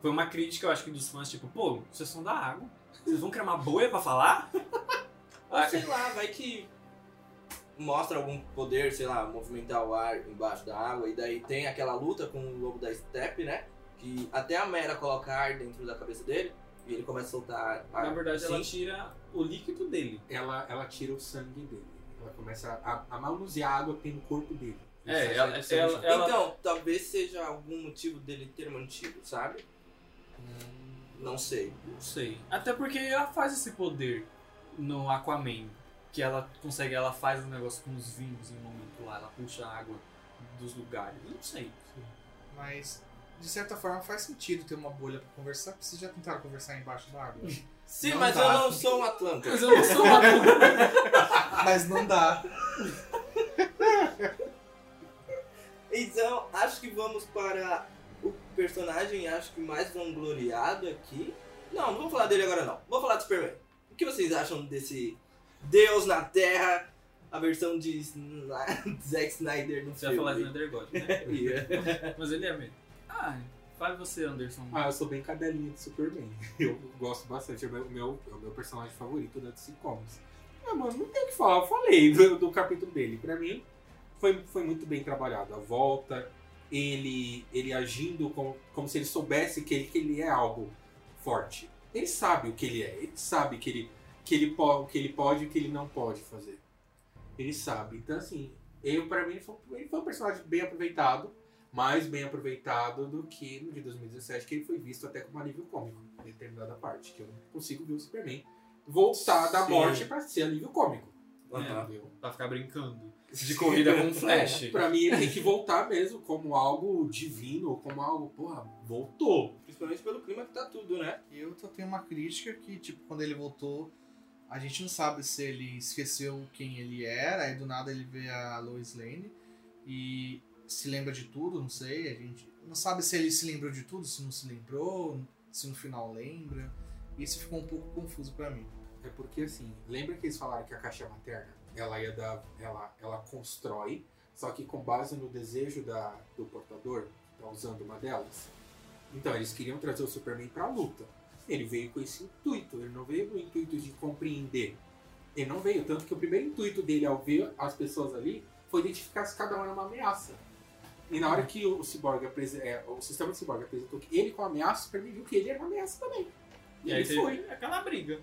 Foi uma crítica, eu acho que dos fãs, tipo, pô, vocês são da água. Vocês vão criar uma bolha pra falar? Ou sei lá, vai que mostra algum poder, sei lá, movimentar o ar embaixo da água, e daí tem aquela luta com o lobo da steppe, né? Que até a Mera coloca ar dentro da cabeça dele, e ele começa a soltar ar. Na verdade, ela tira o líquido dele. Ela, ela tira o sangue dele. Ela começa a, a manusear a água que tem no corpo dele. É, ela- é ela- ela- Então, talvez seja algum motivo dele ter mantido, sabe? Não sei. Não sei. Até porque ela faz esse poder no Aquaman. Que ela consegue, ela faz um negócio com os vinhos em um momento lá, ela puxa a água dos lugares. Não sei. Mas, de certa forma, faz sentido ter uma bolha pra conversar, porque vocês já tentaram conversar embaixo da água. Sim, Não mas dá. eu não sou um Atlanta. Mas eu não sou uma Mas não dá. Então, acho que vamos para o personagem, acho que mais vangloriado aqui. Não, não vou falar dele agora não. Vou falar do Superman. O que vocês acham desse Deus na Terra, a versão de Zack Snyder no Você vai falar filme? Snyder God, né? Yeah. Mas ele é mesmo. Ah, fale você, Anderson. Ah, eu sou bem cadelinha de Superman. Eu gosto bastante. É o meu, é o meu personagem favorito da DC Comics. Ah, mano, não tem o que falar. Eu falei do, do capítulo dele. Pra mim, foi, foi muito bem trabalhado. A volta, ele, ele agindo como, como se ele soubesse que ele, que ele é algo forte. Ele sabe o que ele é. Ele sabe que ele, que ele, po, que ele pode e o que ele não pode fazer. Ele sabe. Então, assim, eu, pra mim, ele foi, ele foi um personagem bem aproveitado mais bem aproveitado do que no de 2017, que ele foi visto até como alívio cômico, em determinada parte, que eu não consigo ver o Superman voltar da Sim. morte pra ser alívio cômico. Entendeu? Pra ficar brincando. De corrida com flash. Pra mim, ele tem que voltar mesmo como algo divino, como algo, porra, voltou. Principalmente pelo clima que tá tudo, né? Eu só tenho uma crítica que, tipo, quando ele voltou, a gente não sabe se ele esqueceu quem ele era, aí do nada ele vê a Lois Lane e se lembra de tudo, não sei. A gente não sabe se ele se lembrou de tudo, se não se lembrou, se no final lembra. Isso ficou um pouco confuso pra mim. É porque assim, lembra que eles falaram que a caixa materna, ela ia dar, ela, ela constrói, só que com base no desejo da, do portador, tá usando uma delas. Então eles queriam trazer o Superman pra luta. Ele veio com esse intuito, ele não veio com o intuito de compreender. Ele não veio, tanto que o primeiro intuito dele ao ver as pessoas ali foi identificar se cada um era uma ameaça. E na hora que o Cyborg é, o sistema de Cyborg apresentou que ele com ameaça, o Superman viu que ele era uma ameaça também. E, E aí ele teve foi. aquela briga.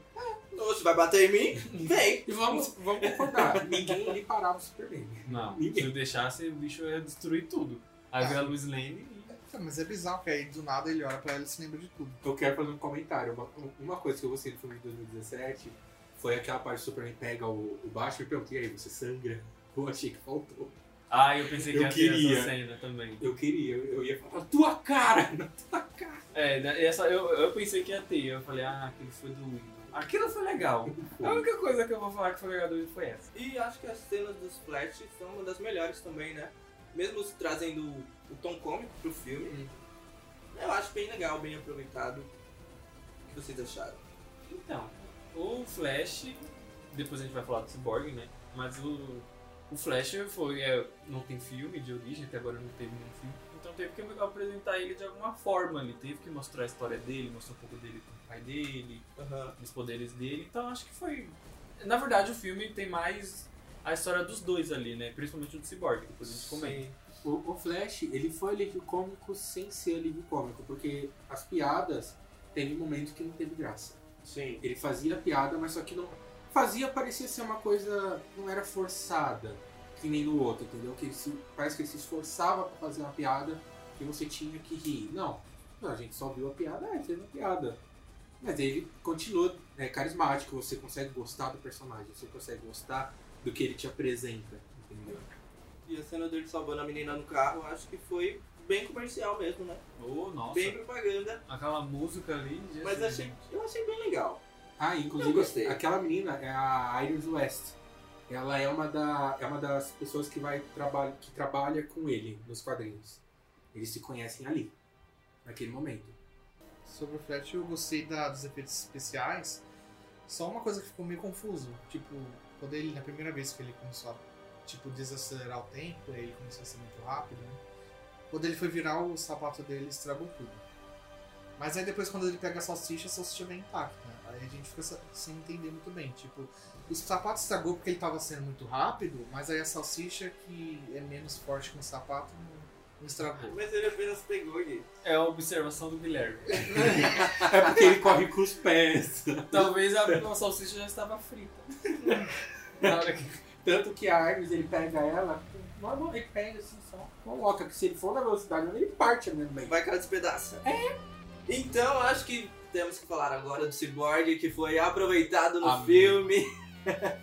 Você vai bater em mim? Vem! E vamos, vamos concordar, ninguém ali parava o Superman. Não, Ninguém. se eu deixasse, o bicho ia destruir tudo. Aí veio a Luz Lane e. Ah, Mas é bizarro que aí do nada ele olha pra ela e se lembra de tudo. Eu quero fazer um comentário. Uma, uma coisa que eu gostei do filme de 2017 foi aquela parte do Superman pega o, o baixo e pergunta, e aí, você sangra? Eu achei que faltou. Ah, eu pensei que Eu ia ter queria. essa cena também. Eu queria, eu, ia falar, tua cara! Na tua cara! É, essa, eu, eu pensei que ia ter. Eu falei, ah, aquilo foi doído. Aquilo foi legal. A única coisa que eu vou falar que foi legal do vídeo foi essa. E acho que as cenas dos Flash são uma das melhores também, né? Mesmo trazendo o tom cômico pro filme. Eu acho bem legal, bem aproveitado. O que vocês acharam? Então, o Flash, depois a gente vai falar do Cyborg, né? Mas o, o Flash foi. é, não tem filme de origem, até agora não teve nenhum filme. Então teve que apresentar ele de alguma forma. Ele teve que mostrar a história dele, mostrar um pouco dele com o pai dele, dos poderes dele. Então acho que foi. Na verdade, o filme tem mais a história dos dois ali, né? Principalmente o do Cyborg, depois a gente comenta. O, o Flash, ele foi alívio cômico sem ser alívio cômico, porque as piadas teve momentos que não teve graça. Sim. Ele fazia piada, mas só que não. Fazia parecia ser uma coisa. não era forçada, que nem no outro, entendeu? Que se, parece que ele se esforçava pra fazer uma piada que você tinha que rir. Não. Não, a gente só viu a piada, é, fez uma piada. Mas ele continua é, carismático, você consegue gostar do personagem, você consegue gostar do que ele te apresenta, entendeu? E a cena dele salvando a menina no carro, acho que foi bem comercial mesmo, né? Oh, nossa. Bem propaganda. Aquela música ali. Mas achei, eu achei bem legal. Ah, Eu inclusive gostei. aquela menina é a Iris West. Ela é uma, da, é uma das pessoas que vai trabalha, que trabalha com ele nos quadrinhos. Eles se conhecem ali, naquele momento. Sobre o Flash, eu gostei da- dos efeitos especiais. Só uma coisa que ficou meio confuso. Tipo, quando ele, na primeira vez que ele começou a tipo, desacelerar o tempo, aí ele começou a ser muito rápido, né? Quando ele foi virar, o sapato dele estragou tudo. Mas aí depois, quando ele pega a salsicha, a salsicha vem intacta. Aí a gente fica sem entender muito bem. Tipo, o sapato estragou porque ele tava sendo muito rápido, mas aí a salsicha, que é menos forte que um sapato, não, não estragou. Mas ele apenas pegou e. É a observação do Guilherme. É porque ele corre com os pés. Talvez a a salsicha já estava frita. Na hora que... Tanto que a Arnes, ele pega ela, normal, ele pega assim só, coloca, que se ele for na velocidade, ele parte mesmo bem. Vai cada despedaço. É. Então, acho que temos que falar agora do Cyborg, que foi aproveitado no Amém. filme.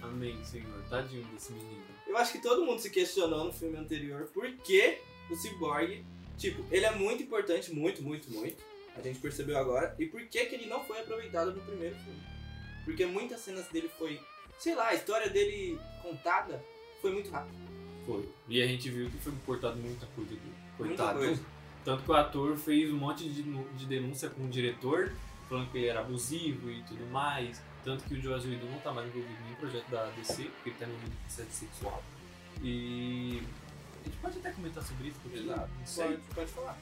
Amém, senhor. Tadinho desse menino. Eu acho que todo mundo se questionou no filme anterior por que o Cyborg, tipo, ele é muito importante, muito, muito, muito. A gente percebeu agora. E por que que ele não foi aproveitado no primeiro filme? Porque muitas cenas dele foi, sei lá, a história dele contada foi muito rápida. Foi. E a gente viu que foi cortado muita coisa Muita coitado. coisa. Tanto que o ator fez um monte de, de denúncia com o diretor, falando que ele era abusivo e tudo mais. Tanto que o Joss Whedon não tá mais envolvido em nenhum projeto da DC, porque ele tá envolvido com assédio sexual. E a gente pode até comentar sobre isso, porque não sei. Pode, pode falar.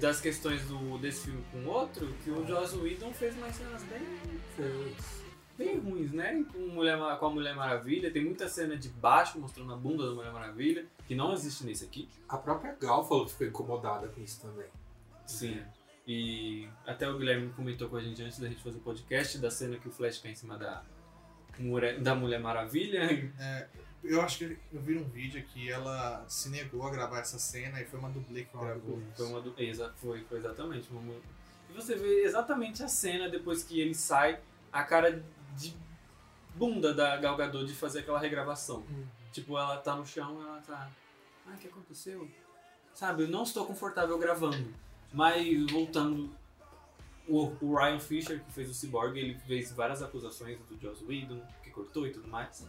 Das questões do, desse filme com outro, que o Joss Whedon fez umas cenas bem, bem ruins, né? Com, Mulher, com a Mulher Maravilha, tem muita cena de baixo mostrando a bunda da Mulher Maravilha, que não existe nesse aqui. A própria Gal falou que ficou incomodada com isso também. Sim. E até o Guilherme comentou com a gente antes da gente fazer o podcast da cena que o Flash cai em cima da, Mulher- da Mulher Maravilha. Eu acho que eu vi um vídeo que ela se negou a gravar essa cena e foi uma dublê que gravou. Foi uma. Exa... foi, foi exatamente. uma E você vê exatamente a cena depois que ele sai, a cara de bunda da Gal Gadot de fazer aquela regravação. Tipo, ela tá no chão, ela tá. Ah, o que aconteceu? Sabe, eu não estou confortável gravando. Mas voltando, o, o Ryan Fisher, que fez o Cyborg, ele fez várias acusações do Joss Whedon, que cortou e tudo mais.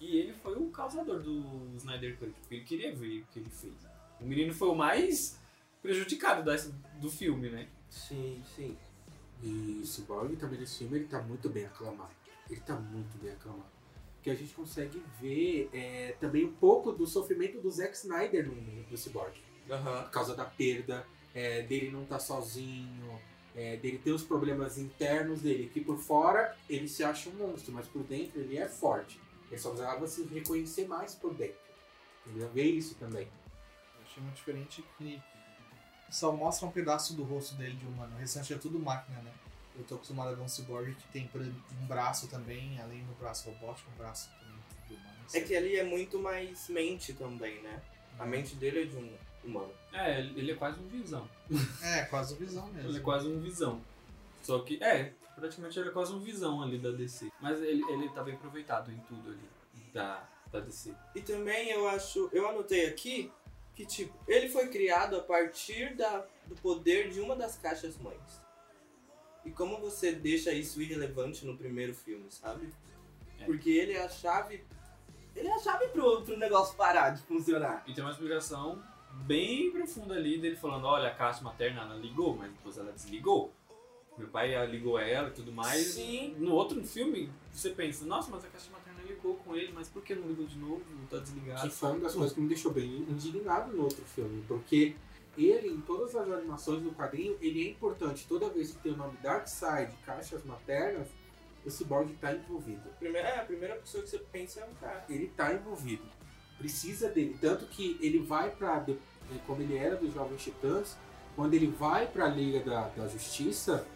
E ele foi o causador do Snyder Cut, porque ele queria ver o que ele fez. O menino foi o mais prejudicado dessa, do filme, né? Sim, sim. E o Cyborg também nesse filme ele tá muito bem aclamado. Ele tá muito bem aclamado. Que a gente consegue ver é, também um pouco do sofrimento do Zack Snyder no, no Cyborg. Aham. Por causa da perda, é, dele não estar sozinho, é, dele ter os problemas internos dele, que por fora ele se acha um monstro, mas por dentro ele é forte. Ele só precisava se reconhecer mais por dentro. Entendeu? Ver isso também. Eu achei muito diferente que só mostra um pedaço do rosto dele de humano. O restante é tudo máquina, né? Eu tô acostumado a ver um cyborg que tem, um braço também, além do braço robótico, um braço também de humano. É que ali é muito mais mente também, né? A mente dele é de um humano. É, ele é quase um visão. É, quase visão mesmo. Ele é quase um visão. Só que, é, praticamente ele é quase um visão ali da DC. Mas ele, ele tá bem aproveitado em tudo ali da, da DC. E também eu acho, eu anotei aqui que tipo, ele foi criado a partir da, do poder de uma das caixas mães. E como você deixa isso irrelevante no primeiro filme, sabe? É. Porque ele é a chave. Ele é a chave pro, pro negócio parar de funcionar. E tem uma explicação bem profunda ali dele falando, olha, a caixa materna ela ligou, mas depois ela desligou. Meu pai ligou ela e tudo mais. Sim. No outro filme, você pensa, nossa, mas a caixa materna ligou com ele, mas por que não ligou de novo? Tá desligado. Que foi uma das coisas que me deixou bem indignado no outro filme, porque ele, em todas as animações do quadrinho, ele é importante. Toda vez que tem o nome Darkseid, caixas maternas, o Cyborg está envolvido. Primeira, é, a primeira pessoa que você pensa é um cara. Ele está envolvido. Precisa dele. Tanto que ele vai pra. de- Como ele era dos Jovens Titãs, quando ele vai pra Liga da, da Justiça,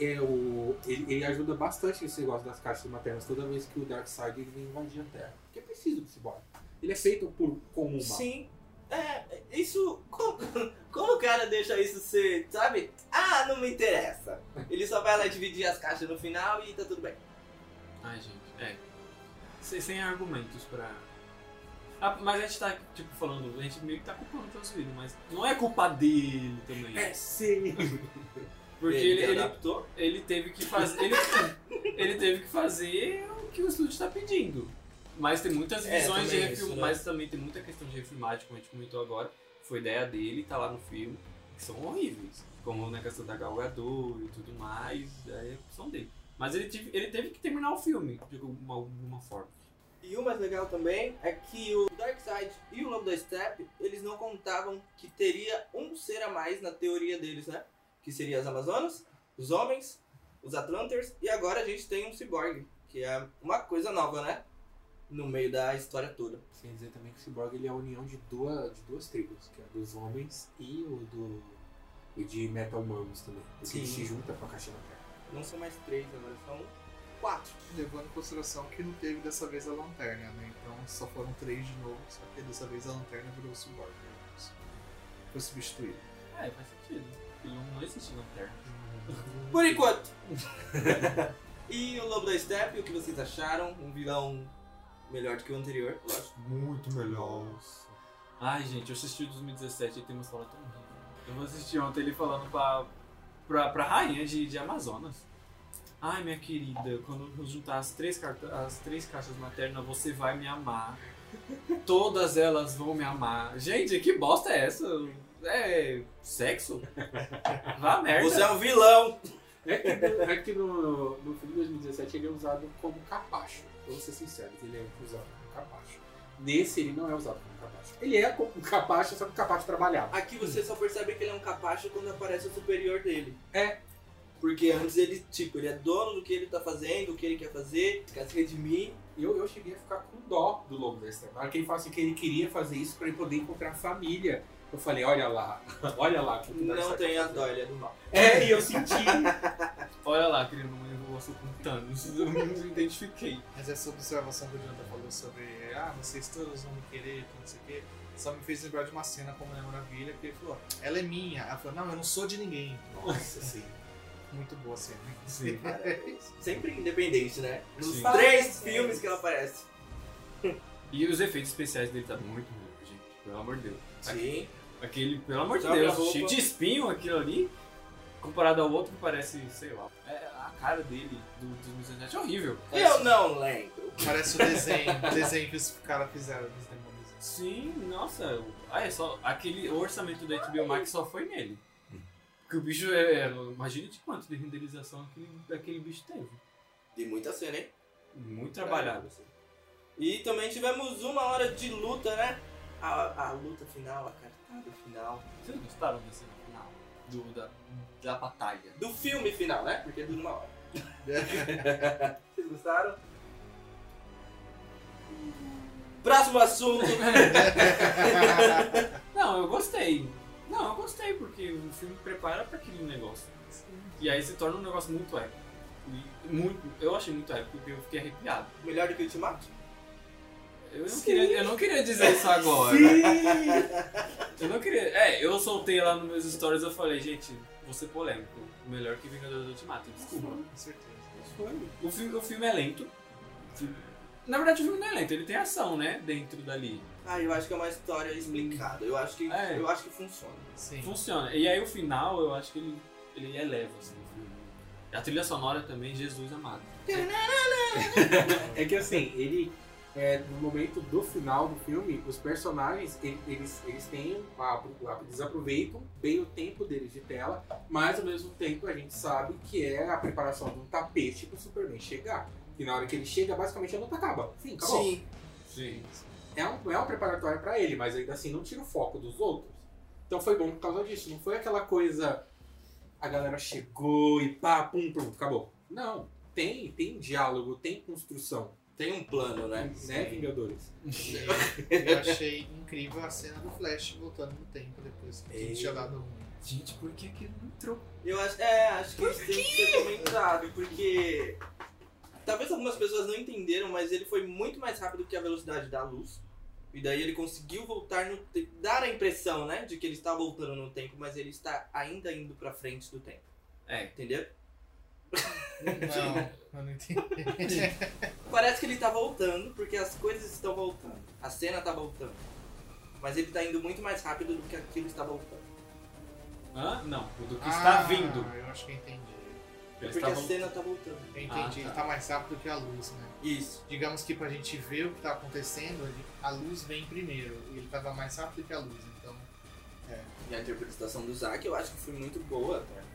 é o, ele, ele ajuda bastante nesse negócio das caixas maternas toda vez que o Darkseid ele vem invadir a Terra. Porque é preciso do Cyborg. Ele é feito por, como. Sim. É, isso. Como, como o cara deixa isso ser, sabe? Ah, não me interessa. Ele só vai lá dividir as caixas no final e tá tudo bem. Ai, gente, é. Sem, sem argumentos pra. Ah, mas a gente tá, tipo, falando, a gente meio que tá culpando o Joss mas não é culpa dele também. É sim. Porque ele, ele, adaptou. ele teve que fazer. Ele, ele teve que fazer o que o estúdio está pedindo. Mas tem muitas É, visões de refilmagem. isso, né? Mas também tem muita questão de refilmagem, como a gente comentou agora. Foi ideia dele, tá lá no filme, que são horríveis. Como na questão da Gal Gadot e tudo mais, é opção dele. Mas ele teve, ele teve que terminar o filme, de alguma, alguma forma. E o mais legal também é que o Darkseid e o Lobo da Steppe, eles não contavam que teria um ser a mais na teoria deles, né? Que seria as Amazonas, os homens os Atlanters, e agora a gente tem um Cyborg, que é uma coisa nova, né? No meio da história toda. Sem dizer também que o Cyborg ele é a união de duas, de duas tribos, que é a dos homens e o do. o de Metal Humanos também. Porque Sim. se junta pra caixa na terra. Não são mais três, agora são quatro. Levando em consideração que não teve dessa vez a lanterna, né? Então só foram três de novo, só que dessa vez a lanterna virou o Cyborg. né? Foi substituído. É, faz sentido. Porque não, não existe lanterna. Por enquanto. e o Lobo da Steppe, o que vocês acharam? Um vilão melhor do que o anterior, lógico. Muito melhor. Ai, gente, eu assisti o 2017 e tem uma história tão horrível. Eu vou assistir ontem ele falando pra, pra, pra rainha de, de Amazonas. Ai, minha querida, quando eu juntar as três, as três caixas maternas, você vai me amar. Todas elas vão me amar. Gente, que bosta é essa? É sexo? Vá merda. Você é um vilão! É que, no, é que no, no filme de 2017 ele é usado como capacho. Vamos ser sinceros, ele é usado como capacho. Nesse ele não é usado como capacho. Ele é como um capacho, só que o capacho trabalhava. Aqui você só percebe que ele é um capacho quando aparece o superior dele. É. Porque antes ele, tipo, ele é dono do que ele tá fazendo, o que ele quer fazer, quer se redimir. Eu, eu cheguei a ficar com dó do Steppe. Na hora que ele fala assim que ele queria fazer isso pra ele poder encontrar a família. Eu falei, olha lá, olha lá. que que Não tem a dó, ele é do mal. É, e eu senti. Olha lá, querendo um negócio com Thanos. Eu me identifiquei. Mas essa observação que o Jonathan falou sobre ah, vocês todos vão me querer, que não sei o quê, só me fez lembrar de uma cena como Mulher Maravilha, que ele falou, ela é minha. Ela falou, não, eu não sou de ninguém. Nossa, sim. Muito boa a cena. Sim. Sempre independente, né? Nos Sim. três filmes que ela aparece. E os efeitos especiais dele tá muito ruim, gente. Pelo amor de Deus. Sim. Aquele, pelo amor de Deus, cheio de espinho aquilo ali, comparado ao outro que parece, sei lá. É, a cara dele, do, do 2017, é horrível. Eu não lembro. Parece o desenho, o desenho que os caras fizeram dos demônios. Sim, nossa. Ah, é só. Aquele o orçamento da HBO Max só foi nele. Porque o bicho é. é imagina de quanto de renderização aquele, aquele bicho teve. De muita cena, hein? Muito trabalhado. E também tivemos uma hora de luta, né? A, a luta final, a cartada final. Vocês gostaram desse final? Do, da, da batalha? Do filme final, né? Porque dura uma hora. Vocês gostaram? Próximo assunto. Não, eu gostei. Não, eu gostei, porque o filme prepara pra aquele negócio. E aí se torna um negócio muito épico. E muito, eu achei muito épico, porque eu fiquei arrepiado. Melhor do que o Ultimato? Eu não, queria, eu não queria dizer isso agora. Eu não queria. É, eu soltei lá nos meus stories eu falei, gente, vou ser polêmico. Melhor que Vingadores do Ultimato, desculpa. Com certeza. O filme, o filme é lento. Na verdade, o filme não é lento, ele tem ação, né? Dentro dali. Ah, eu acho que é uma história explicada. Eu acho que, É. eu acho que funciona. Sim. Funciona. E aí o final, eu acho que ele, ele eleva, assim, o filme. A trilha sonora também, Jesus amado. É que assim, ele. é, no momento do final do filme, os personagens ele- eles, eles têm. a- eles aproveitam bem o tempo deles de tela, mas ao mesmo tempo a gente sabe que é a preparação de um tapete pro Superman chegar. E na hora que ele chega, basicamente a luta acaba. Fim, acabou. Sim. Sim. É um, é um preparatório pra ele, mas ainda assim não tira o foco dos outros. Então foi bom por causa disso. Não foi aquela coisa. A galera chegou e pá, pum, pronto, acabou. Não. Tem, tem diálogo, tem construção. Tem um plano, né? Né, Vingadores? Eu achei incrível a cena do Flash voltando no tempo depois que Ei. tinha dado ruim. Gente, por que aquilo não entrou? Eu acho, é, acho que isso tem que ser comentado, porque talvez algumas pessoas não entenderam, mas ele foi muito mais rápido que a velocidade da luz. E daí ele conseguiu voltar no tempo, dar a impressão, né, de que ele está voltando no tempo, mas ele está ainda indo pra frente do tempo. É. Entendeu? Não, eu não entendi. Parece que ele tá voltando, porque as coisas estão voltando. A cena tá voltando. Mas ele tá indo muito mais rápido do que aquilo está voltando. Hã? Não, o do que Ah, está vindo. Eu acho que eu entendi. Ele Porque está a cena tá voltando. Eu entendi, Ah, tá. ele tá mais rápido que a luz, né? Isso. Digamos que pra gente ver o que tá acontecendo, a luz vem primeiro. E ele tava mais rápido que a luz, então. E a interpretação do Zack eu acho que foi muito boa. até.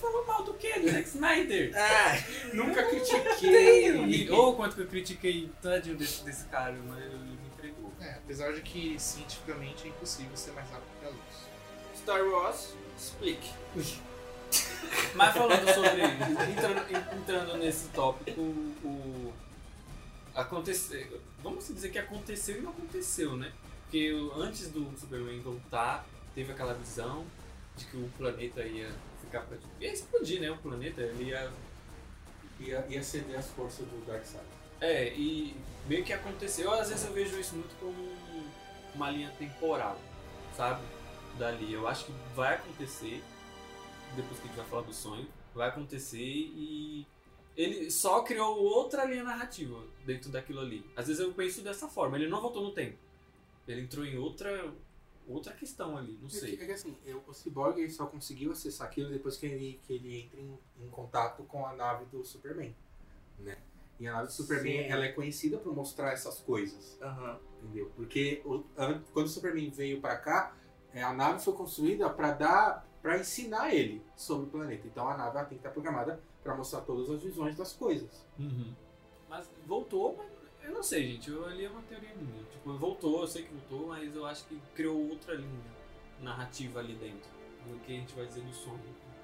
Falou mal do quê? Do Zack Snyder? Ah, Nunca critiquei. Ou quanto que eu critiquei tadinho desse, desse cara, mas ele me entregou. É, apesar de que cientificamente é impossível ser mais rápido que a luz. Star Wars, explique. Mas falando sobre. entrando, entrando nesse tópico, o. Aconteceu. Vamos dizer que aconteceu e não aconteceu, né? Porque antes do Superman voltar, teve aquela visão de que o planeta ia ficar pra. ia explodir, né? O planeta, ele ia. Ia, ia ceder as forças do Darkseid. É, e meio que aconteceu. Às vezes eu vejo isso muito como uma linha temporal, sabe? Dali. Eu acho que vai acontecer, depois que a gente vai falar do sonho, vai acontecer e ele só criou outra linha narrativa dentro daquilo ali. Às vezes eu penso dessa forma, ele não voltou no tempo. Ele entrou em outra outra questão ali, não É sei. que, é que assim, eu- o Cyborg ele só conseguiu acessar aquilo depois que ele, que ele entra em, em contato com a nave do Superman, né? E a nave do Superman, Sim. ela é conhecida por mostrar essas coisas, Aham. entendeu? Porque o- an- quando o Superman veio pra cá, é, a nave foi construída pra dar, para ensinar ele sobre o planeta. Então a nave tem que estar programada pra mostrar todas as visões das coisas. Uhum. Mas voltou, mas eu não sei, gente. Eu ali é uma teoria minha. Tipo, voltou, eu sei que voltou, mas eu acho que criou outra linha narrativa ali dentro. Do que a gente vai dizer do sonho.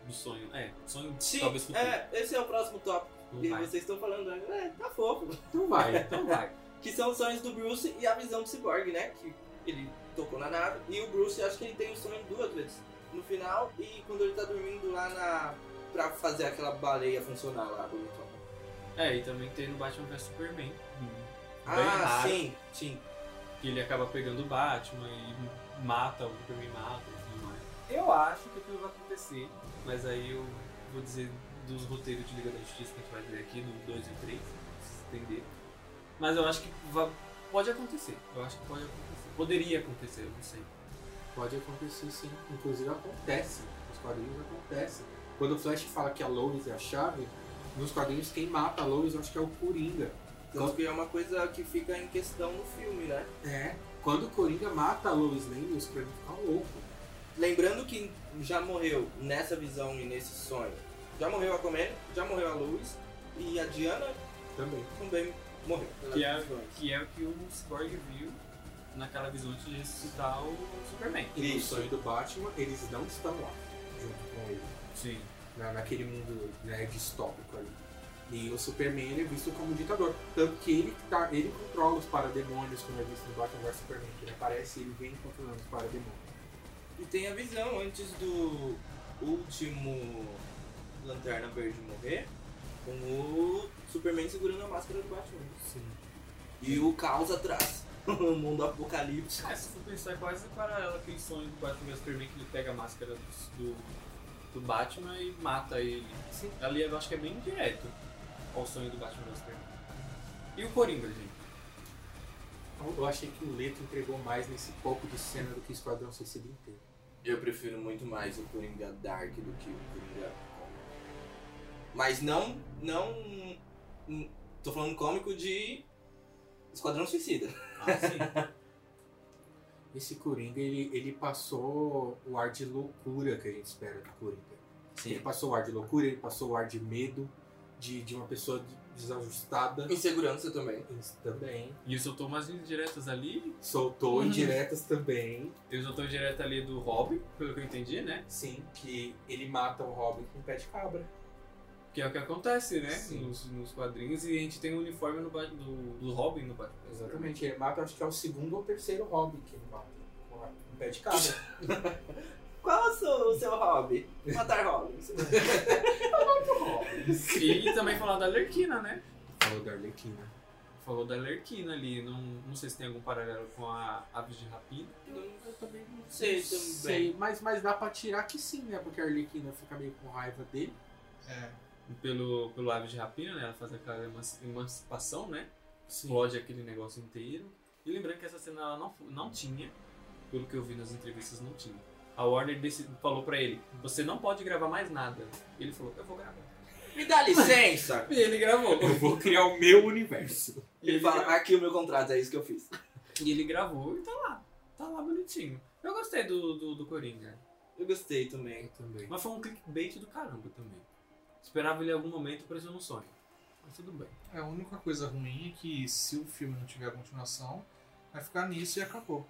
Do sonho. É, sonho Sim, talvez futuro. é, esse é o próximo tópico. Não E vai. vocês estão falando, é, tá fofo. Então vai. Então vai. Que são os sonhos do Bruce e a visão do Cyborg, né? Que ele tocou na nave. E o Bruce, acho que ele tem o sonho duas vezes. No final e quando ele tá dormindo lá na. pra fazer aquela baleia funcionar lá, bonitona. É, e também tem no Batman vs Superman. Bem Ah, raro, sim, sim. Que ele acaba pegando o Batman e mata, o Superman mata e tudo mais. Eu acho que aquilo vai acontecer, mas aí eu vou dizer dos roteiros de Liga da Justiça que a gente vai ver aqui no 2 e 3, se entender. Mas eu acho que va- pode acontecer. Eu acho que pode acontecer. Poderia acontecer, eu não sei. Pode acontecer sim. Inclusive acontece. Nos quadrinhos acontece. Quando o Flash fala que a Lois é a chave, nos quadrinhos quem mata a Lois eu acho que é o Coringa. Tanto que é uma coisa que fica em questão no filme, né? É. Quando o Coringa mata a Lois Lane, o Superman fica louco. Lembrando que já morreu nessa visão e nesse sonho. Já morreu a Aquaman, já morreu a Luz e a Diana Também. também morreu. Que é, que é o que o Cyborg viu naquela visão de ressuscitar o Superman. E no sonho do Batman, eles não estão lá, junto com ele. Sim. Na, naquele mundo né, distópico ali. E o Superman ele é visto como ditador. Tanto que ele, tá, ele controla os parademônios, como é visto no Batman vs Superman. Que ele aparece e ele vem controlando os parademônios. E tem a visão antes do último Lanterna Verde morrer, com o Superman segurando a máscara do Batman. Sim. E o caos atrás. O mundo apocalíptico. É, se for pensar, é quase paralelo aquele sonho do Batman vs Superman que ele pega a máscara do, do, Batman e mata ele. Sim. Ali eu acho que é bem direto ao sonho do Batman vs Superman. E o Coringa, gente? Eu achei que o Leto entregou mais nesse pouco de cena do que o Esquadrão Suicida inteiro. Eu prefiro muito mais o Coringa Dark do que o Coringa Mas não. não. hum, Tô falando cômico de Esquadrão Suicida. Ah, sim. Esse Coringa, ele, ele passou o ar de loucura que a gente espera do Coringa. Ele passou o ar de loucura, ele passou o ar de medo, de, de uma pessoa desajustada. Insegurança também. Isso também. e eu soltou umas indiretas ali. Soltou Uhum. indiretas também. Ele soltou indireta ali do Robin, pelo que eu entendi, né? Sim, que ele mata o Robin com um pé de cabra. Que é o que acontece, né? Nos, nos quadrinhos. E a gente tem o uniforme no, do, do Robin no Batman. Exatamente. Ele mata, acho que é o segundo ou terceiro Robin que ele mata. Um pé de cabra. Qual é o seu, o seu hobby? Matar Robins. E também falar da Lerquina, né? Falou da Arlequina. Falou da Lerquina ali. Não, não sei se tem algum paralelo com a Aves de Rapina. Eu também não sei também. Sei, mas, mas dá pra tirar que sim, né? Porque a Arlequina fica meio com raiva dele. É. Pelo, pelo Aves de Rapina, né? Ela faz aquela emanci- emancipação, né? Sim. Explode aquele negócio inteiro. E lembrando que essa cena ela não, não tinha, pelo que eu vi nas entrevistas, não tinha. A Warner falou pra ele: Você não pode gravar mais nada. Ele falou: Eu vou gravar. Me dá licença! E ele gravou. Eu vou criar o meu universo. E Ele fala, aqui o meu contrato, é isso que eu fiz. E ele gravou e tá lá. Tá lá bonitinho. Eu gostei do, do, do Coringa. Eu gostei também. também. Mas foi um clickbait do caramba também. Esperava ele em algum momento aparecer no sonho. Mas tudo bem. É, a única coisa ruim é que se o filme não tiver continuação, vai ficar nisso e acabou.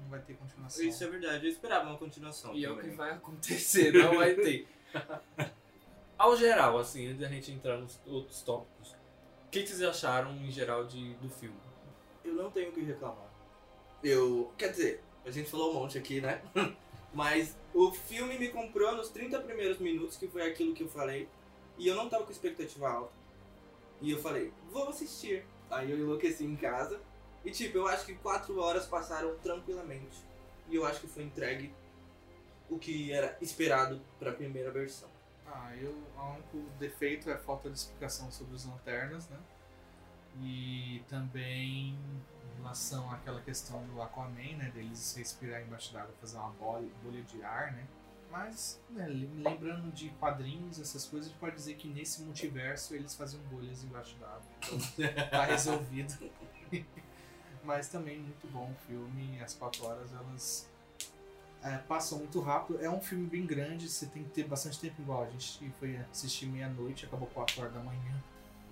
não vai ter continuação. Isso é verdade, eu esperava uma continuação. E é o também. que vai acontecer, não vai ter. Ao geral, assim, antes da gente entrar nos outros tópicos, o que que vocês acharam em geral de, do filme? Eu não tenho o que reclamar. Eu. Quer dizer, a gente falou um monte aqui, né? Mas o filme me comprou nos 30 primeiros minutos, que foi aquilo que eu falei. E eu não tava com expectativa alta. E eu falei, vou assistir. Aí eu enlouqueci em casa. E tipo, eu acho que 4 horas passaram tranquilamente. E eu acho que foi entregue o que era esperado pra primeira versão. Ah, eu, o único defeito é a falta de explicação sobre os lanternas, né? E também relação àquela questão do Aquaman, né? Deles respirar embaixo d'água, fazer uma bolha, bolha de ar, né? Mas, né, lem- lembrando de quadrinhos, essas coisas, a gente pode dizer que nesse multiverso eles faziam bolhas embaixo d'água. Então tá resolvido. Mas também muito bom o filme, as quatro horas elas é, passam muito rápido. É um filme bem grande, você tem que ter bastante tempo igual. A gente foi assistir meia-noite, acabou 4 horas da manhã.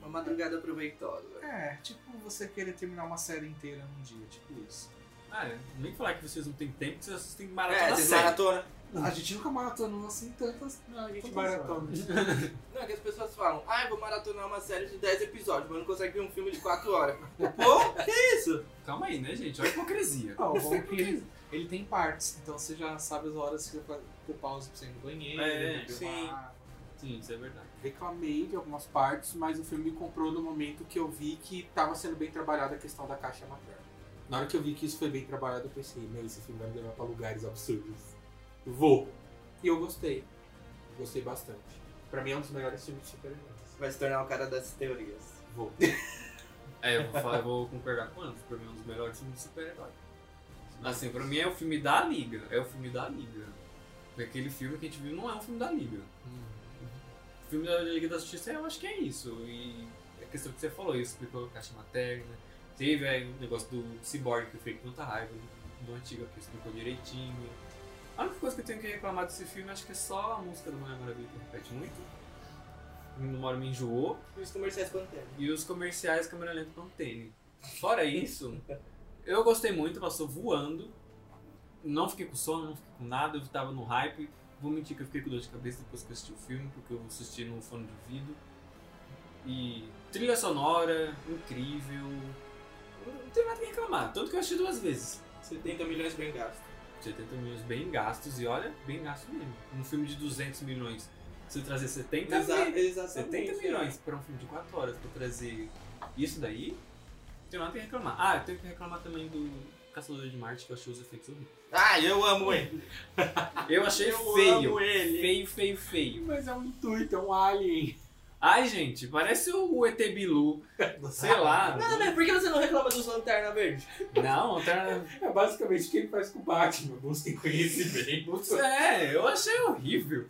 Uma madrugada proveitosa. É, tipo você querer terminar uma série inteira num dia, tipo isso. Ah, é, nem falar que vocês não têm tempo, vocês assistem É, maratona vocês série. maratona. A gente nunca maratonou assim tantas. Não, a gente maratona. Não, é que as pessoas falam, ah, eu vou maratonar uma série de 10 episódios, mas não consegue ver um filme de 4 horas. Pô, que isso? Calma aí, né, gente? Olha a hipocrisia. Não, o bom é que ele, ele tem partes, então você já sabe as horas que pôr pausa pra você ir no banheiro, É, beber sim. uma. Sim, isso é verdade. Reclamei de algumas partes, mas o filme me comprou no momento que eu vi que tava sendo bem trabalhada a questão da caixa materna. Na hora que eu vi que isso foi bem trabalhado, eu pensei, meu, esse filme vai me levar pra lugares absurdos. Vou. E eu gostei. Gostei bastante. Pra mim é um dos melhores filmes de super-heróis. Vai se tornar o cara das teorias. Vou. É, eu vou, falar, eu vou concordar com o Anderson, pra mim é um dos melhores filmes de super-herói. Assim, pra mim é o filme da Liga, é o filme da Liga. Porque aquele filme que a gente viu não é um filme da Liga. O filme da Liga da Justiça eu acho que é isso. E a questão que você falou, isso explicou a caixa materna. Teve aí o negócio do Cyborg que fez tanta raiva, do antigo que explicou direitinho. A única coisa que eu tenho que reclamar desse filme acho que é só a música do Mulher Maravilha que repete muito. Uma hora me enjoou. E os comerciais Pantera. E os comerciais câmera lenta Pantene. Fora isso, eu gostei muito, passou voando. Não fiquei com sono, não fiquei com nada, eu tava no hype. Vou mentir que eu fiquei com dor de cabeça depois que eu assisti o filme, porque eu assisti no fone de ouvido. E trilha sonora, incrível. Não tem nada que reclamar, tanto que eu assisti duas vezes. 70 milhões bem gastos. 70 milhões bem gastos, e olha, bem gasto mesmo. Um filme de 200 milhões, você trazer 70 Exa milhões. exatamente. 70 milhões para um filme de 4 horas pra trazer isso daí, não tenho nada que reclamar. Ah, eu tenho que reclamar também do Caçador de Marte, que eu achei os efeitos horríveis. Ah, eu amo ele. Eu achei Eu feio. amo ele. Feio, feio, feio. Mas é um intuito, é um alien. Ai, gente, parece o ET Bilu. Sei lá. Não, mas por que você não reclama dos Lanterna Verde? Não, tá... É basicamente o que ele faz com o Batman. Busquem conhecimento. É, eu achei horrível.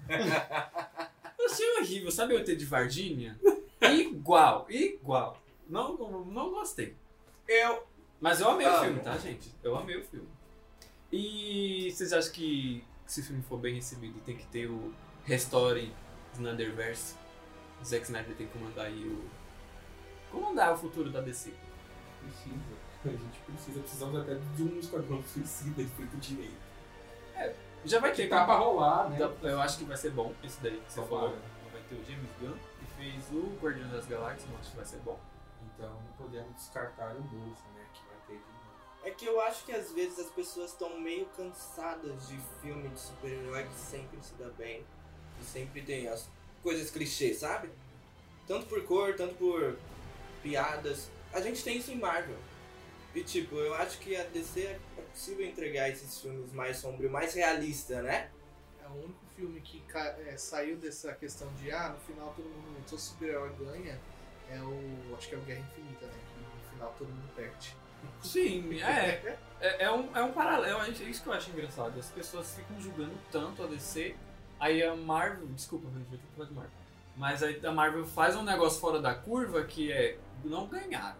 Eu achei horrível. Sabe o ET de Varginha? Igual, igual. Não, não gostei. Eu. Mas eu amei o Amo. filme, tá, gente? Eu amei o filme. E vocês acham que se o filme for bem recebido tem que ter o Restore Snyderverse? O Zack Snyder tem que comandar aí o. Comandar o futuro da DC. Precisa. A gente precisa. Precisamos até de um esquadrão suicida escrito direito. Já vai ter. Que tá pra rolar, né? Eu acho que vai ser bom esse daí que você falou. Vai ter o James Gunn, que fez o Guardião das Galáxias, eu acho que vai ser bom. Então não podemos descartar o novo, né? É que eu acho que às vezes as pessoas estão meio cansadas de filme de super-herói que sempre se dá bem. Que sempre tem as coisas clichês, sabe? Tanto por cor, tanto por piadas. A gente tem isso em Marvel. E tipo, eu acho que a DC é possível entregar esses filmes mais sombrios, mais realista, né? É o único filme que é, saiu dessa questão de ah, no final todo mundo, todo super-herói ganha. É o. Acho que é o Guerra Infinita, né? Que no final todo mundo perde. Sim, é. É, é um, é um paralelo, é isso que eu acho engraçado. As pessoas ficam julgando tanto a DC, aí a Marvel. Desculpa, gente que falar de Marvel. Mas aí a Marvel faz um negócio fora da curva que é não ganhar.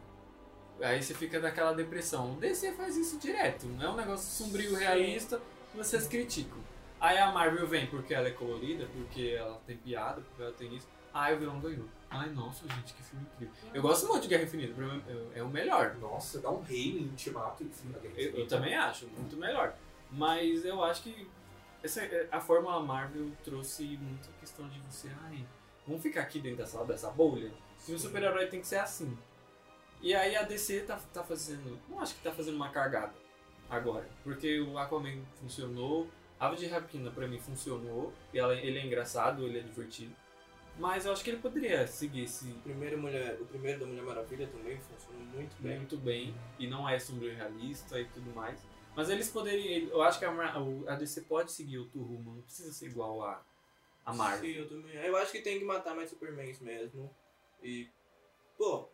Aí você fica naquela depressão. O DC faz isso direto, não é um negócio sombrio realista, vocês criticam. Aí a Marvel vem porque ela é colorida, porque ela tem piada, porque ela tem isso. Aí o vilão ganhou. Ai, nossa, gente, que filme incrível. Eu gosto muito de Guerra Infinita, pra mim é- é o melhor. Nossa, dá um rei em Ultimato e filme da Guerra Eu, eu Infinita. também acho, muito melhor. Mas eu acho que essa, a Fórmula Marvel trouxe muita questão de você, ai, vamos ficar aqui dentro dessa, dessa bolha? E o super-herói tem que ser assim. E aí a DC tá, tá fazendo, não acho que tá fazendo uma cagada agora. Porque o Aquaman funcionou, Ave de Rapina pra mim funcionou, e ela- ele é engraçado, ele é divertido. Mas eu acho que ele poderia seguir esse O primeiro, mulher, o primeiro da Mulher Maravilha também funcionou muito bem. muito bem e não é realista e tudo mais. Mas eles poderiam. Eu acho que a, a DC pode seguir outro rumo, não precisa ser igual a, a Marvel. Sim, eu também. Eu acho que tem que matar mais Supermans mesmo. E, pô,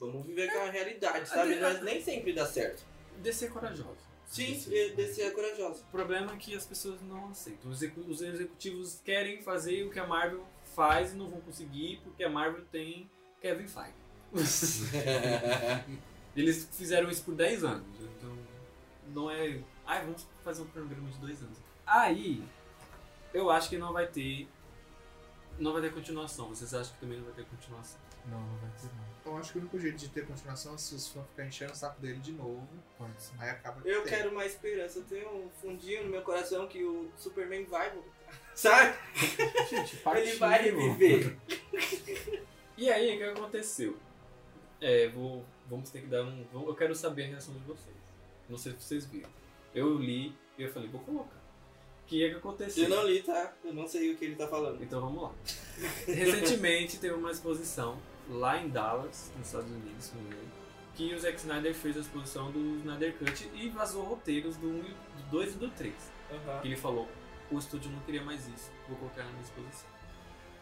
vamos viver com a realidade, sabe? a- Mas nem sempre dá certo. DC é corajosa. Sim, DC. DC é corajosa. O problema é que as pessoas não aceitam. Os executivos querem fazer o que a Marvel faz e não vão conseguir porque a Marvel tem Kevin Feige. Eles fizeram isso por 10 anos, então não é. Ai, vamos fazer um programa de 2 anos. Aí, eu acho que não vai ter. Não vai ter continuação. Vocês acham que também não vai ter continuação? Não, não vai ter não. Eu acho que o único jeito de ter continuação é se os fãs ficarem enchendo o saco dele de novo. Pode ser. Aí acaba Eu tem. quero mais esperança. Eu tenho um fundinho no meu coração que o Superman vai voltar. Sabe? Gente, Ele vai reviver. E aí, o que aconteceu? É, vou, vamos ter que dar um. vou- Eu quero saber a reação de vocês. Não sei se vocês viram. Eu li e eu falei, vou colocar. O que é que aconteceu? Eu não li, tá? Eu não sei o que ele tá falando. Então vamos lá. Recentemente teve uma exposição lá em Dallas, nos Estados Unidos, se não me engano, que o Zack Snyder fez a exposição do Snyder Cut e vazou roteiros do 1, do 2 e do 3. Aham. Que ele falou, o estúdio não queria mais isso, vou colocar na minha exposição.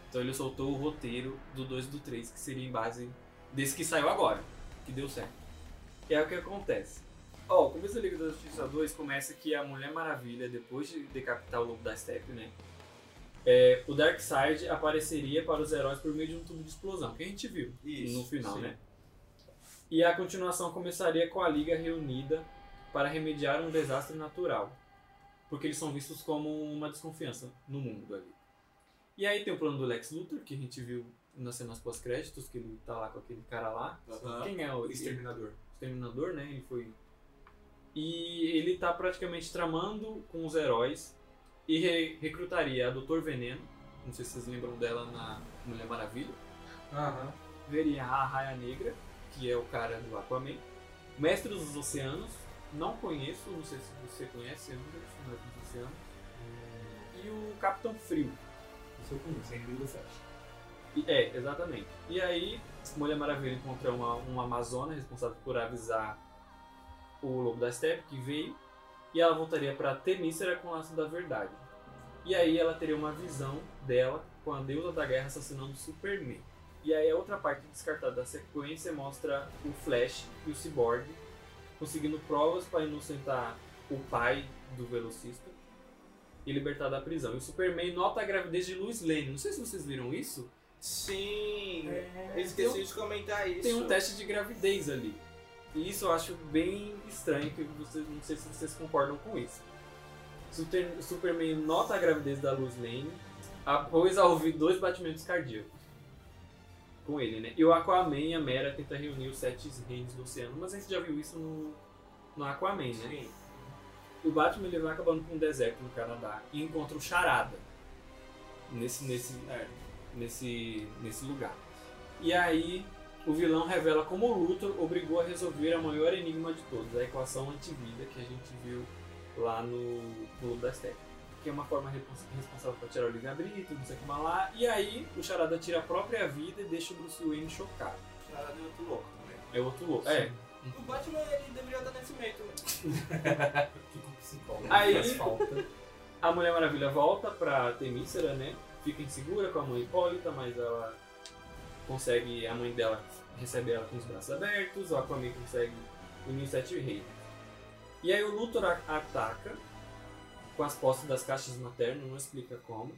Então ele soltou o roteiro do 2 e do 3, que seria em base desse que saiu agora, que deu certo. E aí o que acontece? Ó, o começo da Liga da Justiça 2 começa que a Mulher Maravilha, depois de decapitar o Lobo da Steppe, né? é, o Darkseid apareceria para os heróis por meio de um tubo de explosão, que a gente viu Isso, no final, sim. né? E a continuação começaria com a Liga reunida para remediar um desastre natural, porque eles são vistos como uma desconfiança no mundo ali. E aí tem o plano do Lex Luthor, que a gente viu nas cenas pós-créditos, que ele tá lá com aquele cara lá. Aham. Quem é o Exterminador. Exterminador, né? Ele foi. E ele tá praticamente tramando com os heróis e re- recrutaria a Doutor Veneno, não sei se vocês lembram dela na Mulher Maravilha. Aham. Veria a Raia Negra, que é o cara do Aquaman. Mestre dos Oceanos, não conheço, não sei se você conhece, eu nunca vi. E o Capitão Frio. Isso eu conheço, é do Flash. É, exatamente. E aí, Mulher Maravilha encontra uma, uma Amazona responsável por avisar o Lobo da Steppe que veio. E ela voltaria para Temícera com o laço da verdade. E aí ela teria uma visão dela com a deusa da guerra assassinando o Superman. E aí a outra parte descartada da sequência mostra o Flash e o Cyborg conseguindo provas para inocentar o pai do velocista e libertar da prisão. E o Superman nota a gravidez de Lois Lane. Não sei se vocês viram isso. Sim. É, eu esqueci de comentar isso. Tem um teste de gravidez ali. E isso eu acho bem estranho, que vocês, não sei se vocês concordam com isso. Super- Superman nota a gravidez da Lois Lane após ouvir dois batimentos cardíacos com ele, né? E o Aquaman e a Mera tentam reunir os sete reinos do oceano, mas a gente já viu isso no, no Aquaman, né? Sim. O Batman ele vai acabando com um deserto no Canadá e encontra o Charada nesse, nesse, É. nesse, nesse lugar. E aí o vilão revela como o Luthor obrigou a resolver a maior enigma de todos, a equação antivida que a gente viu lá no, no Lobo da Steppe. Que é uma forma respons- responsável para tirar o livre-arbítrio, não sei o que mais lá. E aí o Charada tira a própria vida e deixa o Bruce Wayne chocado. Cara, é outro louco também. É outro louco. É. O Batman ele deveria estar nesse meio também. Fico psicólogo. Aí-. A Mulher Maravilha volta pra Temícera, né? Fica insegura com a mãe Hipólita, mas ela consegue, a mãe dela recebe ela com os braços abertos, o Aquaman consegue unir os sete reis. E aí o Luthor ataca com as postas das caixas maternas, não explica como.